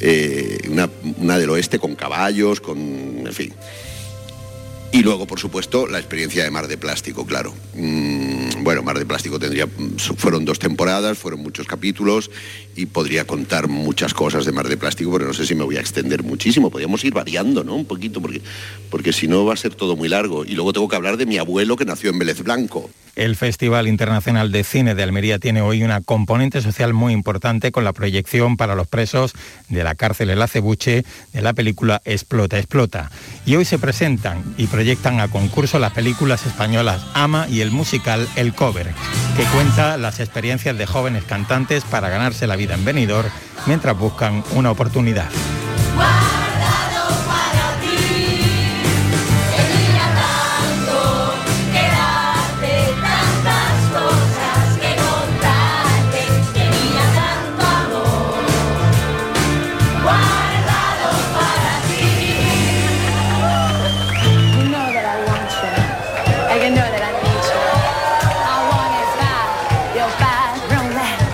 eh, una, una, del oeste con caballos, con, en fin. Y luego, por supuesto, la experiencia de Mar de Plástico, claro. Mm, bueno, Mar de Plástico tendría, fueron dos temporadas, fueron muchos capítulos y podría contar muchas cosas de Mar de Plástico, pero no sé si me voy a extender muchísimo. Podríamos ir variando, ¿no? Un poquito, porque, porque si no va a ser todo muy largo. Y luego tengo que hablar de mi abuelo que nació en Vélez Blanco. El Festival Internacional de Cine de Almería tiene hoy una componente social muy importante con la proyección para los presos de la cárcel El Acebuche de la película Explota, Explota. Y hoy se presentan y proyectan a concurso las películas españolas Ama y el musical El Cover, que cuenta las experiencias de jóvenes cantantes para ganarse la vida venidor mientras buscan una oportunidad.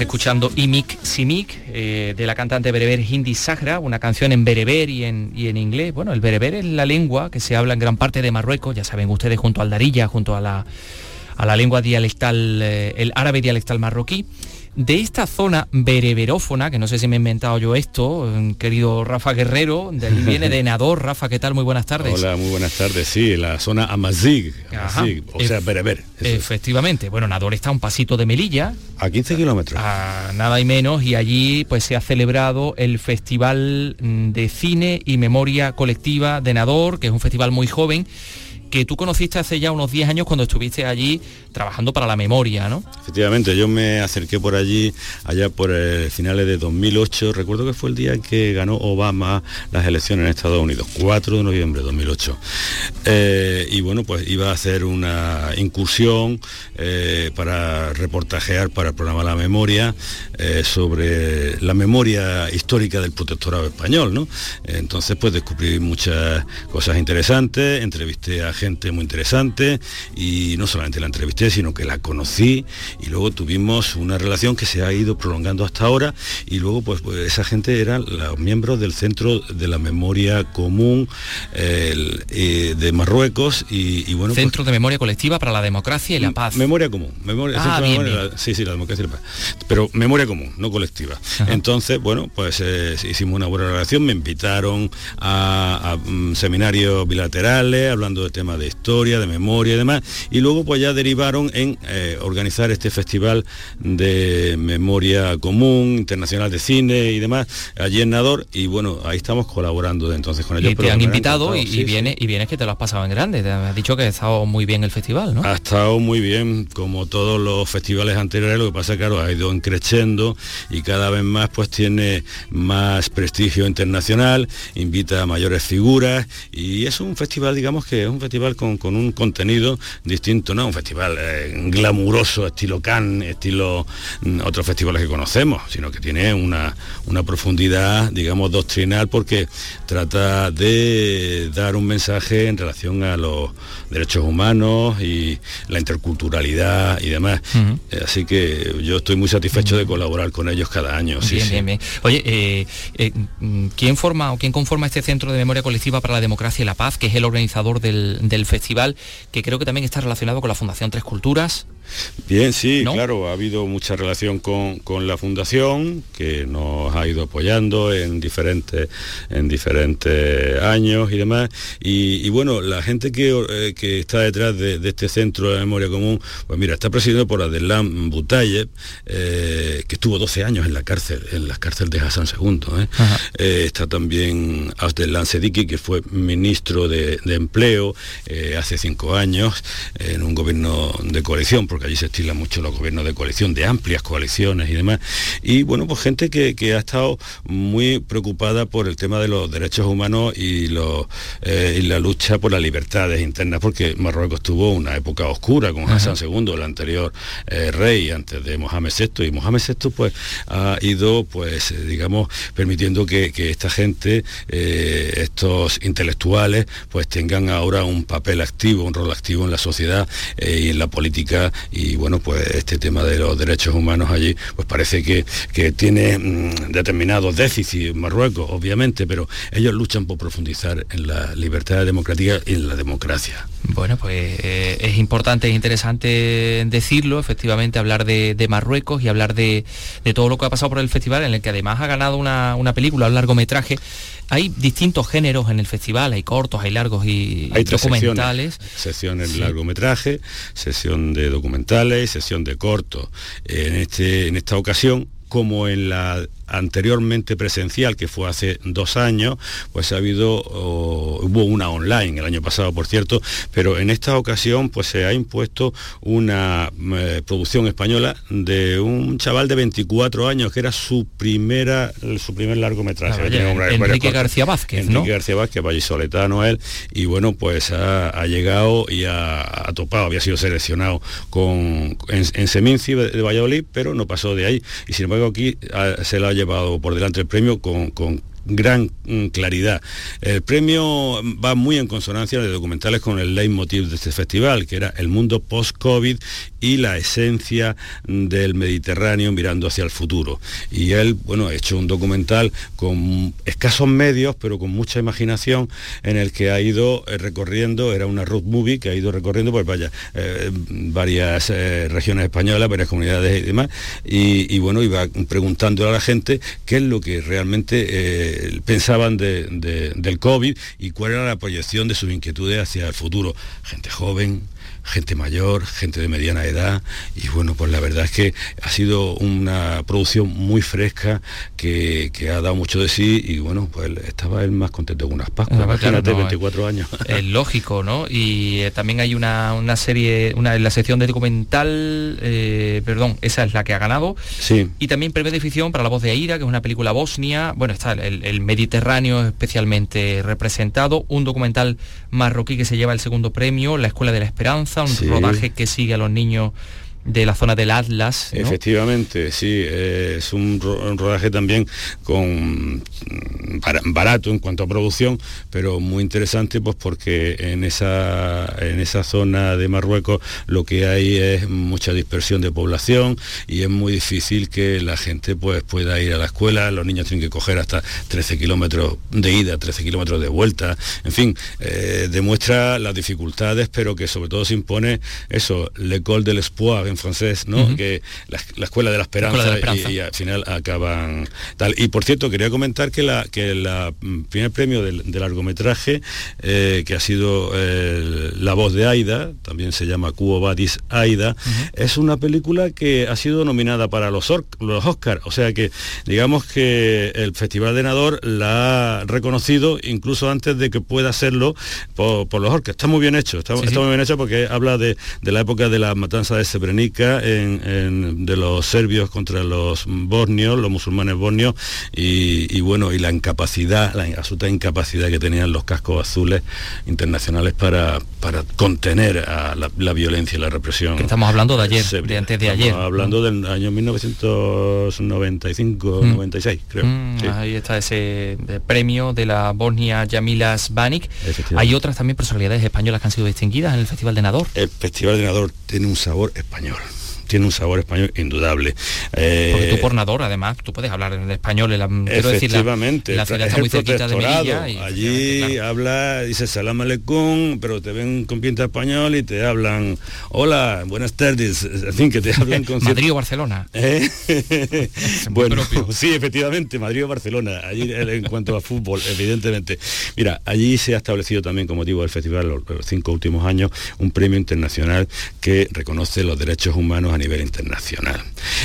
Escuchando Imik Simik eh, de la cantante bereber Hindi Sahra, una canción en bereber y en, y en, inglés. Bueno, el bereber es la lengua que se habla en gran parte de Marruecos, ya saben ustedes, junto al Darilla, junto a la, a la lengua dialectal, eh, el árabe dialectal marroquí de esta zona bereberófona, que no sé si me he inventado yo esto, eh, querido Rafa Guerrero, de ahí viene de (laughs) Nador. Rafa, ¿qué tal? Muy buenas tardes. Hola, muy buenas tardes. Sí, la zona Amazig, o sea, bereber. Efectivamente. Bueno, Nador está a un pasito de Melilla. A 15 kilómetros. A nada y menos, y allí pues se ha celebrado el Festival mm, de Cine y Memoria Colectiva de Nador, que es un festival muy joven que tú conociste hace ya unos 10 años cuando estuviste allí trabajando para la memoria, ¿no? Efectivamente, yo me acerqué por allí allá por el finales de 2008, recuerdo que fue el día en que ganó Obama las elecciones en Estados Unidos, 4 de noviembre de 2008. Eh, y bueno, pues iba a hacer una incursión eh, para reportajear para el programa La Memoria eh, sobre la memoria histórica del protectorado español, ¿no? Entonces pues descubrí muchas cosas interesantes, entrevisté a gente muy interesante y no solamente la entrevisté, sino que la conocí y luego tuvimos una relación que se ha ido prolongando hasta ahora y luego pues, pues esa gente eran los miembros del Centro de la Memoria Común eh, de Marruecos y, bueno... Pues Centro de Memoria Colectiva para la Democracia y la Paz. Memoria Común. Memoria, ah, sí, sí, la democracia y la paz. Pero memoria común, no colectiva. Entonces, bueno, pues eh, hicimos una buena relación, me invitaron a, mm, seminarios bilaterales hablando de temas de historia, de memoria y demás. Y luego pues ya derivaron en eh, organizar este festival de memoria común, internacional de cine y demás, allí en Nador. Y bueno, ahí estamos colaborando de entonces con ellos. Y te han invitado y, viene, y vienes que te lo has pasado en grande. Te has dicho que ha estado muy bien el festival, ¿no? Ha estado muy bien, como todos los festivales anteriores, lo que pasa, claro, ha ido creciendo y cada vez más pues tiene más prestigio internacional, invita a mayores figuras y es un festival, digamos que es un festival festival con, con un contenido distinto, no un festival eh, glamuroso, estilo Cannes, estilo mm, otros festivales que conocemos, sino que tiene una, una profundidad, digamos, doctrinal, porque trata de dar un mensaje en relación a los derechos humanos y la interculturalidad y demás. Eh, Así que yo estoy muy satisfecho de colaborar con ellos cada año. sí, bien, sí. bien, bien. Oye, eh, eh, mm, ¿quién forma o quién conforma este Centro de Memoria Colectiva para la Democracia y la Paz, que es el organizador del, del festival, que creo que también está relacionado con la Fundación Tres Culturas? Bien, sí, ¿No? claro, ha habido mucha relación con, con la fundación que nos ha ido apoyando en diferentes, en diferentes años y demás. Y, y bueno, la gente que, eh, que está detrás de, de este centro de memoria común, pues mira, está presidido por Adelan Butayev, eh, que estuvo 12 años en la cárcel, en la cárcel de Hassan II. ¿eh? Eh, está también Asdelan Sediki, que fue ministro de, de Empleo eh, hace cinco años en un gobierno de coalición, porque allí se estilan mucho los gobiernos de coalición, de amplias coaliciones y demás. Y bueno, pues gente que, que ha estado muy preocupada por el tema de los derechos humanos y, los, eh, y la lucha por las libertades internas, porque Marruecos tuvo una época oscura con Hassan II, el anterior eh, rey, antes de Mohamed VI, y Mohamed VI pues ha ido, pues digamos, permitiendo que, que esta gente, estos intelectuales, pues tengan ahora un papel activo, un rol activo en la sociedad eh, y en la política y bueno, pues este tema de los derechos humanos allí, pues parece que, que tiene mm, determinados déficits Marruecos, obviamente, pero ellos luchan por profundizar en la libertad democrática y en la democracia. Bueno, pues eh, es importante, es interesante decirlo, efectivamente, hablar de, de Marruecos y hablar de, de todo lo que ha pasado por el festival, en el que además ha ganado una, una película, un largometraje. Hay distintos géneros en el festival, hay cortos, hay largos y Hay documentales. secciones, sesión en largometraje, sesión de documentales y sesión de cortos. En, este, en esta ocasión, como en la anteriormente presencial, que fue hace dos años, pues ha habido, oh, hubo una online el año pasado, por cierto, pero en esta ocasión pues se ha impuesto una eh, producción española de un chaval de 24 años, que era su primera, su primer largometraje. Ah, Enrique. García Vázquez, ¿no? Enrique García Vázquez, vallisoletano él, y bueno, pues ha, ha llegado y ha, ha topado, había sido seleccionado con, en, en Seminci de, de Valladolid, pero no pasó de ahí. Y sin embargo aquí ah, se lo ha llevado por delante el premio con gran mm, claridad. El premio va muy en consonancia de documentales con el leitmotiv de este festival, que era el mundo post-COVID y la esencia del Mediterráneo mirando hacia el futuro. Y él, bueno, ha hecho un documental con escasos medios, pero con mucha imaginación, en el que ha ido eh, recorriendo, era una road movie que ha ido recorriendo, pues vaya, eh, varias eh, regiones españolas, varias comunidades y demás, y, bueno, iba preguntando a la gente qué es lo que realmente pensaban de, de, del COVID y cuál era la proyección de sus inquietudes hacia el futuro. Gente joven, gente mayor, gente de mediana edad y bueno, pues la verdad es que ha sido una producción muy fresca que, que ha dado mucho de sí y bueno, pues estaba él más contento que unas Pascuas, Ah, claro, no, 24 años. Es lógico, ¿no? Y eh, también hay una, una serie, una, en la sección de documental, eh, perdón, esa es la que ha ganado. Sí. Y también prevé de ficción para La voz de Aira, que es una película bosnia. Bueno, está el, el Mediterráneo especialmente representado. Un documental marroquí que se lleva el segundo premio, La Escuela de la Esperanza, un Sí. rodaje que sigue a los niños de la zona del Atlas. Efectivamente, sí, es un, ro- un rodaje también con bara- barato en cuanto a producción, pero muy interesante pues porque en esa en esa zona de Marruecos lo que hay es mucha dispersión de población y es muy difícil que la gente pues pueda ir a la escuela, los niños tienen que coger hasta 13 kilómetros de ida, 13 kilómetros de vuelta, en fin, eh, demuestra las dificultades, pero que sobre todo se impone eso, l'école de l'espoir en francés, ¿no? Que la, la escuela de la esperanza, La escuela de la esperanza. Y, y al final acaban tal. Y por cierto, quería comentar que la que la mm, primer premio del, del largometraje, eh, que ha sido eh, La voz de Aida, también se llama Cuo Vadis Aida, es una película que ha sido nominada para los, Or- los Oscars. O sea que digamos que el Festival de Nador la ha reconocido incluso antes de que pueda hacerlo por, por los Oscars. Está muy bien hecho, está, está muy bien hecho porque habla de, de la época de la matanza de Srebrenica Srebrenica de los serbios contra los bosnios, los musulmanes bosnios, y, bueno, y la incapacidad, la absoluta incapacidad que tenían los cascos azules internacionales para, para contener a la, violencia y la represión. estamos hablando de ayer, de antes de ayer. hablando del año 1995-96, mm. creo. Mm, ahí está ese eh, premio de la Bosnia Yamila Svanik. Hay otras también personalidades españolas que han sido distinguidas en el Festival de Nador. El Festival de Nador tiene un sabor español Señor tiene un sabor español indudable. Porque tú eh, por Nador, además, tú puedes hablar en español, la, efectivamente, la ciudad está muy cerquita de Melilla. allí habla, dice salam aleikum, pero te ven con pinta español y te hablan, hola, buenas tardes, en fin, que te hablan con... (laughs) Madrid o Barcelona. (laughs) ¿Eh? bueno, (laughs) sí, efectivamente, Madrid o Barcelona, allí en cuanto a fútbol, evidentemente. Mira, allí se ha establecido también, como digo, el festival, los, los cinco últimos años, un premio internacional que reconoce los derechos humanos a nivel internacional.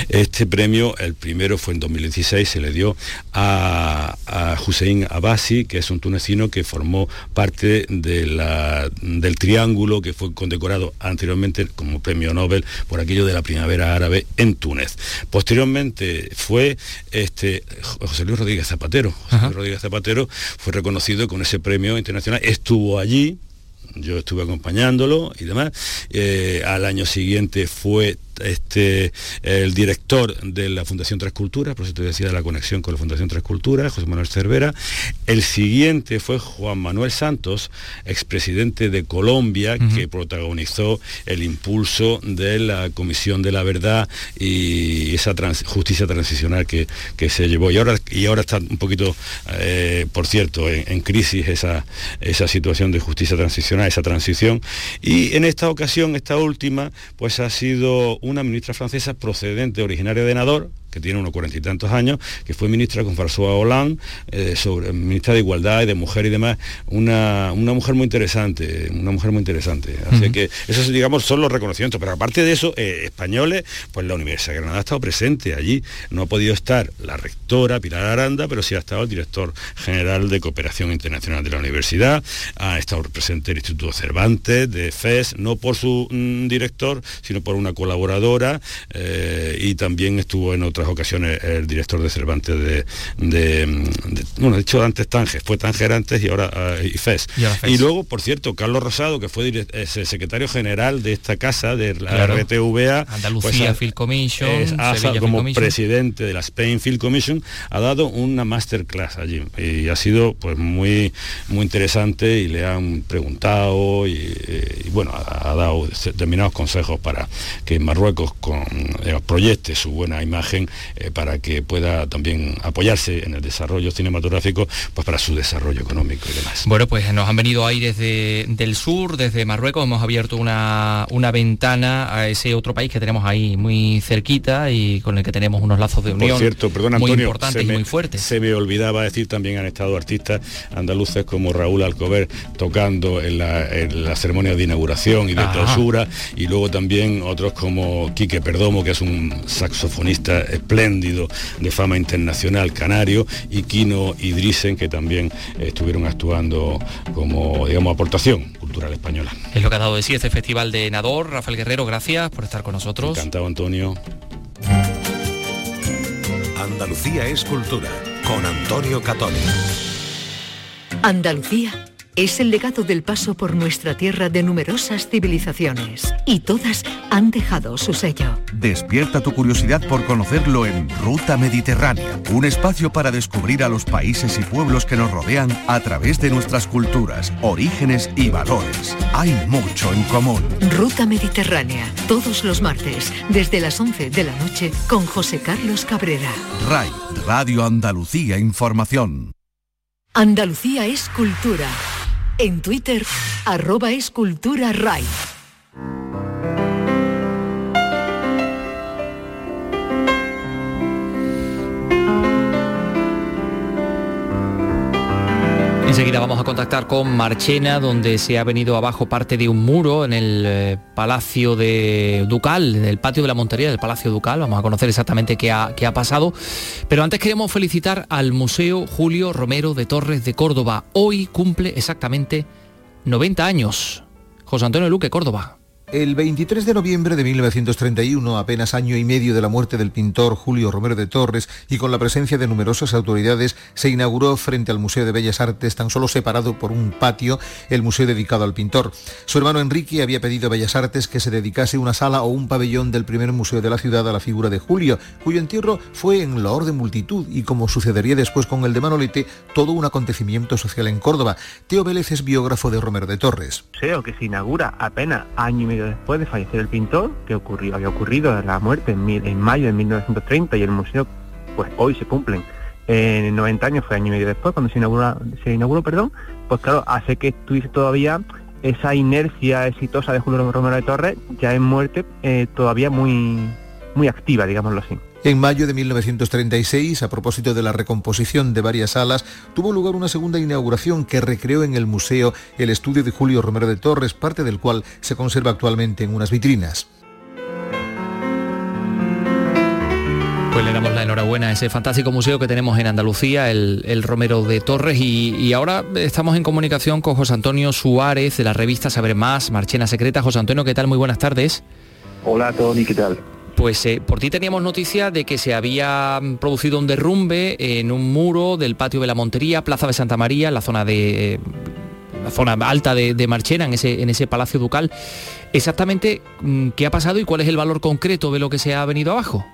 Este premio, el primero fue en 2016, se le dio a, Hussein Abbasi, que es un tunecino que formó parte de la, del triángulo que fue condecorado anteriormente como premio Nobel por aquello de la primavera árabe en Túnez. Posteriormente fue este, José Luis Rodríguez Zapatero. José Luis Rodríguez Zapatero fue reconocido con ese premio internacional, estuvo allí, yo estuve acompañándolo y demás. Eh, al año siguiente fue este, el director de la Fundación Tres Culturas, por eso te decía de la conexión con la Fundación Tres Culturas, José Manuel Cervera. El siguiente fue Juan Manuel Santos, expresidente de Colombia, que protagonizó el impulso de la Comisión de la Verdad y esa justicia transicional que, se llevó. Y ahora, y ahora está un poquito, eh, por cierto, en, crisis esa, esa situación de justicia transicional, esa transición. Y en esta ocasión, esta última, pues ha sido una ministra francesa procedente, originaria de Nador, que tiene unos cuarenta y tantos años, que fue ministra con François Hollande, eh, sobre, ministra de Igualdad y de Mujer y demás, una, mujer muy interesante, una mujer muy interesante. Así que esos, digamos, son los reconocimientos. Pero aparte de eso, eh, españoles, pues la Universidad de Granada ha estado presente allí. No ha podido estar la rectora Pilar Aranda, pero sí ha estado el director general de Cooperación Internacional de la Universidad, ha estado presente el Instituto Cervantes, de FES, no por su mm, director, sino por una colaboradora, eh, y también estuvo en otras ocasiones el director de Cervantes de, bueno, de hecho antes Tánger, fue Tánger antes y ahora uh, IFES. Y, luego, por cierto, Carlos Rosado, que fue el secretario general de esta casa, de la RTVA, Andalucía pues, Film Commission, como presidente de la Spain Film Commission, ha dado una masterclass allí. Y ha sido pues muy, muy interesante y le han preguntado y, bueno, ha, dado determinados consejos para que Marruecos con, eh, proyecte su buena imagen eh, para que pueda también apoyarse en el desarrollo cinematográfico, pues para su desarrollo económico y demás. Bueno, pues nos han venido ahí desde del sur, desde Marruecos, hemos abierto una, una ventana a ese otro país que tenemos ahí muy cerquita y con el que tenemos unos lazos de unión cierto, perdón, muy importantes y muy fuertes. Se me olvidaba decir también han estado artistas andaluces como Raúl Alcover tocando en la, ceremonia de inauguración y de clausura y luego también otros como Quique Perdomo, que es un saxofonista espléndido de fama internacional canario y Kino Idrisen que también estuvieron actuando como digamos aportación cultural española. Es lo que ha dado de sí este festival de Nador. Rafael Guerrero, gracias por estar con nosotros. Encantado Antonio. Andalucía es cultura con Antonio Catoni. Andalucía es el legado del paso por nuestra tierra de numerosas civilizaciones y todas han dejado su sello. Despierta tu curiosidad por conocerlo en Ruta Mediterránea, un espacio para descubrir a los países y pueblos que nos rodean a través de nuestras culturas, orígenes y valores. Hay mucho en común. Ruta Mediterránea, todos los martes, desde las 11 de la noche, con José Carlos Cabrera. RAI, Radio Andalucía Información. Andalucía es cultura. En Twitter, arroba escultura RAI. Enseguida vamos a contactar con Marchena, donde se ha venido abajo parte de un muro en el eh, Palacio de Ducal, en el patio de la Montería del Palacio Ducal. Vamos a conocer exactamente qué ha, qué ha pasado. Pero antes queremos felicitar al Museo Julio Romero de Torres de Córdoba. Hoy cumple exactamente 90 años. José Antonio Luque, Córdoba. El 23 de noviembre de 1931, apenas año y medio de la muerte del pintor Julio Romero de Torres y con la presencia de numerosas autoridades, se inauguró frente al Museo de Bellas Artes, tan solo separado por un patio, el museo dedicado al pintor. Su hermano Enrique había pedido a Bellas Artes que se dedicase una sala o un pabellón del primer museo de la ciudad a la figura de Julio, cuyo entierro fue en loor de multitud y, como sucedería después con el de Manolete, todo un acontecimiento social en Córdoba. Teo Vélez es biógrafo de Romero de Torres. Que se inaugura apenas año después de fallecer el pintor, que ocurrió, había ocurrido la muerte en, mayo de 1930 y el museo, pues hoy se cumplen en 90 años, fue año y medio después, cuando se inauguró, se inauguró perdón, pues claro, hace que estuviese todavía esa inercia exitosa de Julio Romero de Torres, ya en muerte, eh, todavía muy, muy activa, digámoslo así. En mayo de 1936, a propósito de la recomposición de varias salas, tuvo lugar una segunda inauguración que recreó en el museo el estudio de Julio Romero de Torres, parte del cual se conserva actualmente en unas vitrinas. Pues le damos la enhorabuena a ese fantástico museo que tenemos en Andalucía, el, Romero de Torres. Y, y, ahora estamos en comunicación con José Antonio Suárez de la revista Saber Más, Marchena Secreta. José Antonio, ¿qué tal? Muy buenas tardes. Hola Tony, ¿qué tal? Pues eh, por ti teníamos noticia de que se había producido un derrumbe en un muro del patio de la Montería, Plaza de Santa María, en la zona de la zona alta de, Marchena, en ese, en ese palacio ducal. Exactamente mm, qué ha pasado y cuál es el valor concreto de lo que se ha venido abajo.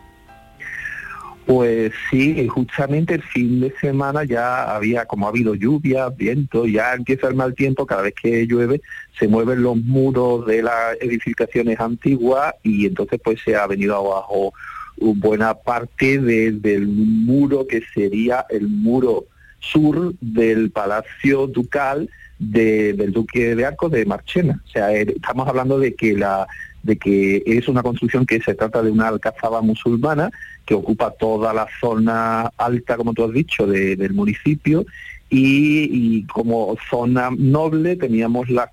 Pues sí, justamente el fin de semana ya había, como ha habido lluvia, viento, ya empieza el mal tiempo, cada vez que llueve se mueven los muros de las edificaciones antiguas y entonces pues se ha venido abajo buena parte del muro que sería el muro sur del Palacio Ducal del Duque de Arcos de Marchena. O sea, eh, estamos hablando de que la de que es una construcción que se trata de una alcazaba musulmana que ocupa toda la zona alta, como tú has dicho, del municipio y, como zona noble teníamos la,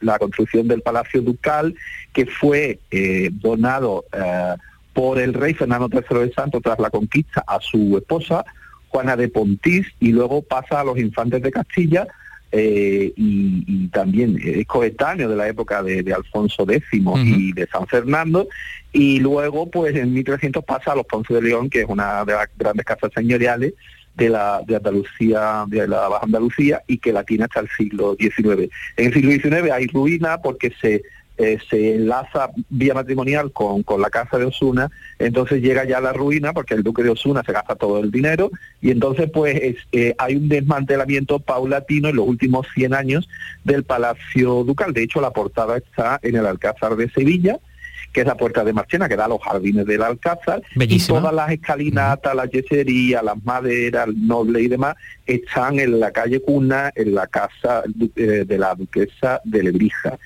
la, construcción del Palacio Ducal que fue eh, donado eh, por el rey Fernando III de Santo tras la conquista a su esposa Juana de Pontís y luego pasa a los infantes de Castilla eh, y, también es coetáneo de la época de, Alfonso X y de San Fernando, y luego pues en 1300 pasa a los Ponce de León, que es una de las grandes casas señoriales de la de Andalucía, de la Baja Andalucía, y que la tiene hasta el siglo XIX. En el siglo XIX hay ruina porque se eh, se enlaza vía matrimonial con, con, la casa de Osuna, entonces llega ya la ruina porque el duque de Osuna se gasta todo el dinero y entonces pues eh, hay un desmantelamiento paulatino en los últimos 100 años del Palacio Ducal. De hecho, la portada está en el Alcázar de Sevilla, que es la puerta de Marchena, que da a los jardines del Alcázar, y todas las escalinatas, la yesería, las maderas, el noble y demás, están en la calle Cuna, en la casa eh, de la duquesa de Lebrija.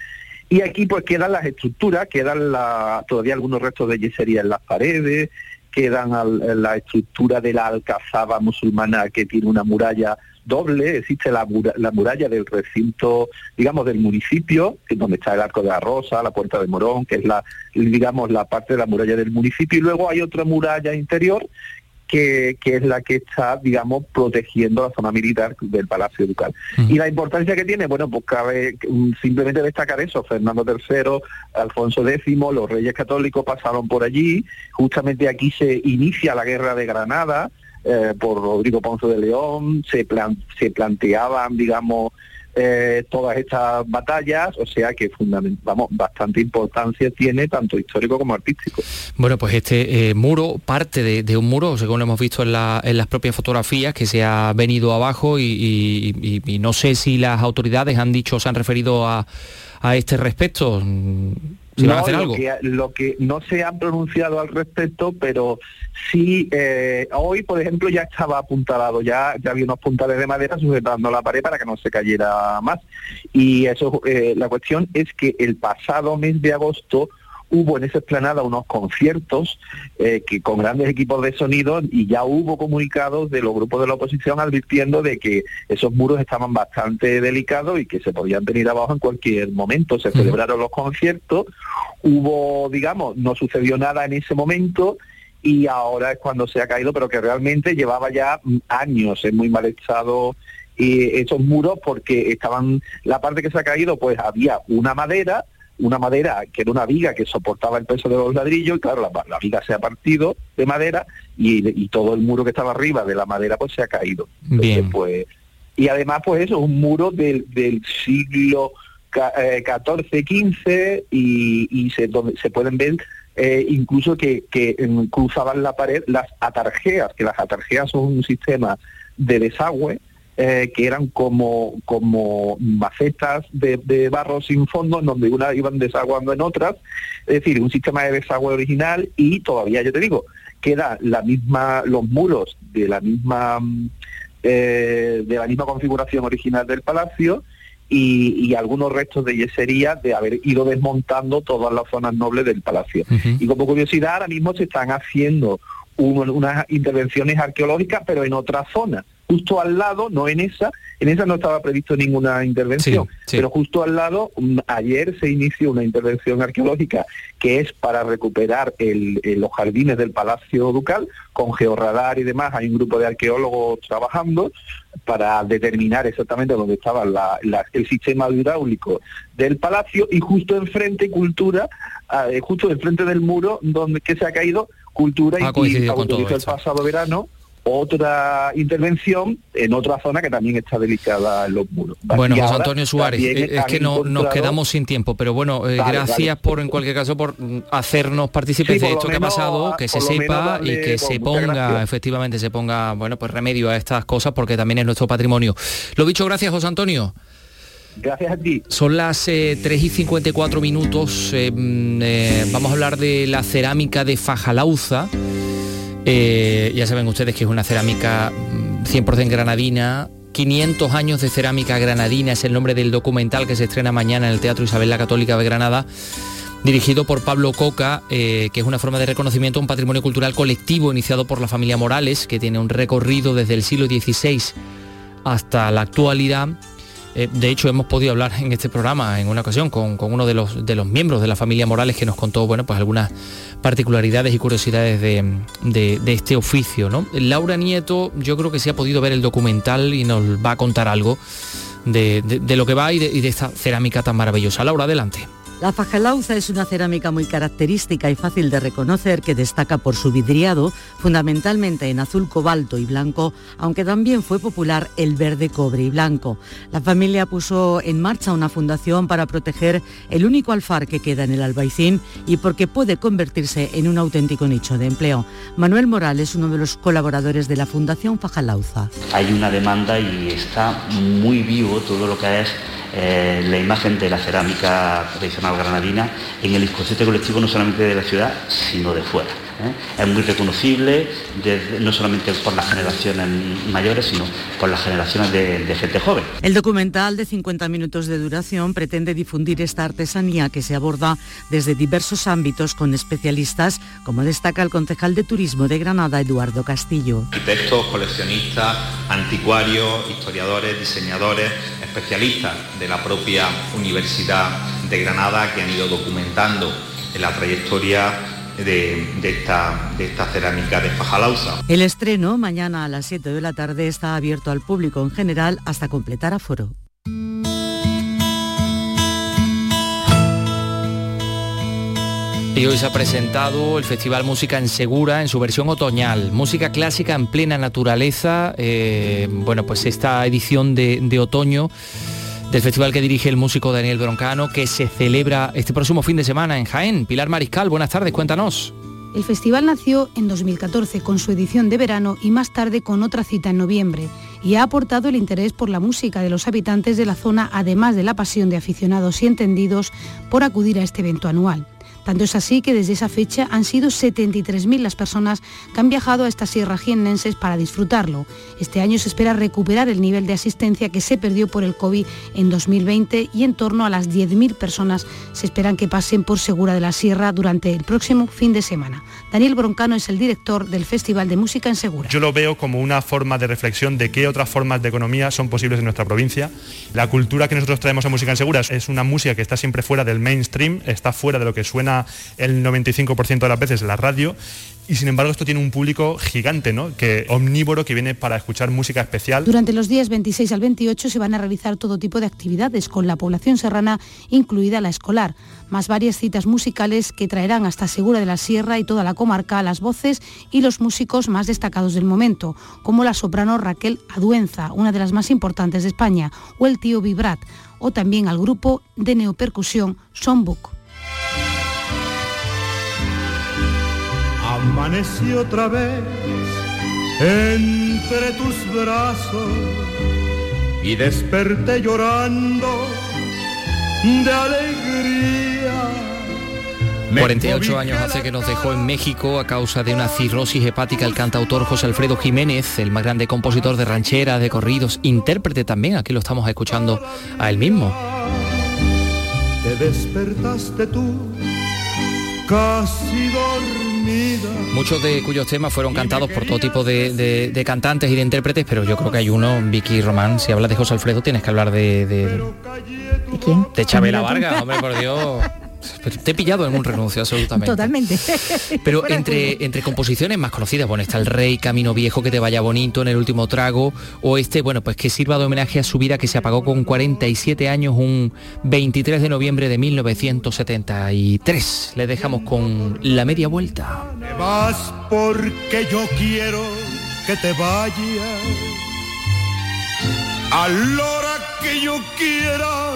Y aquí pues quedan las estructuras, quedan la, todavía algunos restos de yesería en las paredes, quedan la estructura de la alcazaba musulmana que tiene una muralla doble, existe la, muralla del recinto, digamos, del municipio, donde está el Arco de la Rosa, la Puerta de Morón, que es la, digamos, la parte de la muralla del municipio, y luego hay otra muralla interior que, es la que está, digamos, protegiendo la zona militar del Palacio Ducal. Y la importancia que tiene, bueno, pues cabe mm, simplemente destacar eso, Fernando III, Alfonso X, los reyes católicos pasaron por allí, justamente aquí se inicia la guerra de Granada, eh, por Rodrigo Ponce de León, se, se planteaban, digamos, eh, todas estas batallas, o sea que vamos, bastante importancia tiene tanto histórico como artístico. Bueno, pues este eh, muro, parte de, un muro, según hemos visto en, las propias fotografías, que se ha venido abajo y, no sé si las autoridades han dicho, se han referido a, a este respecto lo, Que, no se han pronunciado al respecto, pero sí, eh, hoy, por ejemplo, ya estaba apuntalado, ya, ya había unos puntales de madera sujetando la pared para que no se cayera más. Y eso, eh, la cuestión es que el pasado mes de agosto hubo en esa explanada unos conciertos eh, que con grandes equipos de sonido y ya hubo comunicados de los grupos de la oposición advirtiendo de que esos muros estaban bastante delicados y que se podían venir abajo en cualquier momento. Se celebraron los conciertos, hubo, digamos, no sucedió nada en ese momento y ahora es cuando se ha caído, pero que realmente llevaba ya años en muy mal estado y esos muros porque estaban, la parte que se ha caído, pues había una madera, una madera que era una viga que soportaba el peso de los ladrillos, y claro, la, viga se ha partido de madera y, todo el muro que estaba arriba de la madera pues se ha caído. Bien. pues, y además pues eso, un muro del, siglo XIV, XV y, se, donde se pueden ver eh, incluso que, que cruzaban la pared las atarjeas, que las atarjeas son un sistema de desagüe eh, que eran como, como macetas de, barro sin fondo, en donde unas iban desaguando en otras, es decir, un sistema de desagüe original y todavía, yo te digo, queda la misma, los muros de la misma eh, de la misma configuración original del palacio y, algunos restos de yesería de haber ido desmontando todas las zonas nobles del palacio. Y como curiosidad, ahora mismo se están haciendo unas intervenciones arqueológicas, pero en otra zona justo al lado, no en esa, en esa no estaba previsto ninguna intervención, pero justo al lado, mm, ayer se inició una intervención arqueológica que es para recuperar los jardines del Palacio Ducal, con georradar y demás, hay un grupo de arqueólogos trabajando para determinar exactamente dónde estaba el sistema hidráulico del palacio y justo enfrente cultura, ah, eh, justo enfrente del muro donde que se ha caído cultura y, y el pasado verano otra intervención en otra zona que también está delicada en los muros. Bueno, José Antonio Suárez, eh, es que no, nos quedamos sin tiempo, pero bueno, eh, gracias por en cualquier caso por hacernos partícipes de esto que ha pasado, que se sepa y que se ponga, efectivamente, se ponga, bueno, pues remedio a estas cosas porque también es nuestro patrimonio. Lo dicho, gracias José Antonio. Gracias a ti. Son las 3 eh, y 54 minutos. Mm, vamos a hablar de la cerámica de Fajalauza. Eh, ya saben ustedes que es una cerámica 100% mm, granadina. 500 años de cerámica granadina es el nombre del documental que se estrena mañana en el Teatro Isabel la Católica de Granada dirigido por Pablo Coca, eh, que es una forma de reconocimiento a un patrimonio cultural colectivo iniciado por la familia Morales, que tiene un recorrido desde el siglo XVI hasta la actualidad eh, de hecho, hemos podido hablar en este programa en una ocasión con, uno de los, miembros de la familia Morales que nos contó bueno, pues algunas particularidades y curiosidades de, este oficio. ¿no? Laura Nieto, yo creo que sí ha podido ver el documental y nos va a contar algo de, lo que va y de esta cerámica tan maravillosa. Laura, adelante. La fajalauza es una cerámica muy característica y fácil de reconocer que destaca por su vidriado, fundamentalmente en azul cobalto y blanco, aunque también fue popular el verde cobre y blanco. La familia puso en marcha una fundación para proteger el único alfar que queda en el Albaicín y porque puede convertirse en un auténtico nicho de empleo. Manuel Morales, uno de los colaboradores de la Fundación Fajalauza. Hay una demanda y está muy vivo todo lo que es eh, la imagen de la cerámica tradicional granadina en el inconsciente colectivo no solamente de la ciudad, sino de fuera. ¿eh? Es muy reconocible, no solamente por las generaciones mayores, sino por las generaciones de, gente joven. El documental de 50 minutos de duración pretende difundir esta artesanía que se aborda desde diversos ámbitos con especialistas, como destaca el concejal de Turismo de Granada, Eduardo Castillo. Arquitectos, coleccionistas, anticuarios, historiadores, diseñadores, especialistas de la propia Universidad de Granada que han ido documentando la trayectoria de, esta, de esta cerámica de Fajalauza. El estreno mañana a las 7 de la tarde está abierto al público en general hasta completar aforo. Y hoy se ha presentado el Festival Música en Segura en su versión otoñal, música clásica en plena naturaleza. Eh, bueno, pues esta edición de, de otoño del festival que dirige el músico Daniel Broncano, que se celebra este próximo fin de semana en Jaén. Pilar Mariscal, buenas tardes, cuéntanos. El festival nació en 2014 con su edición de verano y más tarde con otra cita en noviembre y ha aportado el interés por la música de los habitantes de la zona, además de la pasión de aficionados y entendidos por acudir a este evento anual. Tanto es así que desde esa fecha han sido 73.000 las personas que han viajado a estas sierras jiennenses para disfrutarlo. Este año se espera recuperar el nivel de asistencia que se perdió por el COVID en 2020 y en torno a las 10.000 personas se esperan que pasen por Segura de la Sierra durante el próximo fin de semana. Daniel Broncano es el director del Festival de Música en Segura. Yo lo veo como una forma de reflexión de qué otras formas de economía son posibles en nuestra provincia. La cultura que nosotros traemos a Música en Segura es una música que está siempre fuera del mainstream, está fuera de lo que suena el 95% de las veces la radio y sin embargo esto tiene un público gigante, ¿no? Que omnívoro que viene para escuchar música especial. Durante los días 26 al 28 se van a realizar todo tipo de actividades con la población serrana, incluida la escolar, más varias citas musicales que traerán hasta Segura de la Sierra y toda la comarca las voces y los músicos más destacados del momento, como la soprano Raquel Aduenza, una de las más importantes de España, o el tío Vibrat, o también al grupo de neopercusión Sonbook. Amanecí otra vez entre tus brazos y desperté llorando de alegría. 48 años hace que nos dejó en México a causa de una cirrosis hepática el cantautor José Alfredo Jiménez, el más grande compositor de rancheras, de corridos, intérprete también, aquí lo estamos escuchando a él mismo. Te despertaste tú, casi dormida. Muchos de cuyos temas fueron cantados por todo tipo de, de- de cantantes y de intérpretes, pero yo creo que hay uno, Vicky Román, si hablas de José Alfredo tienes que hablar de... ¿De, quién? De Chabela Vargas, hombre, por Dios. (laughs) Pero Te he pillado en un renuncio, absolutamente. Totalmente. (laughs) Pero entre, entre composiciones más conocidas, bueno, está El Rey, Camino Viejo, que te vaya bonito en el último trago, o este, bueno, pues que sirva de homenaje a su vida que se apagó con 47 años un 23 de noviembre de 1973. Le dejamos con La Media Vuelta. Te vas porque yo quiero que te vayas. A la hora que yo quiera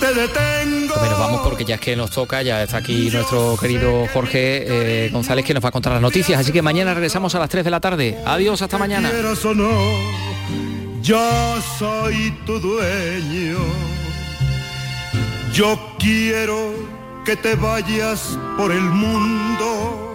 te detengo. Nos vamos porque ya es que nos toca, ya está aquí nuestro querido Jorge eh, González que nos va a contar las noticias, así que mañana regresamos a las 3 de la tarde. Adiós, hasta mañana. Quieras o no, yo soy tu dueño. Yo quiero que te vayas por el mundo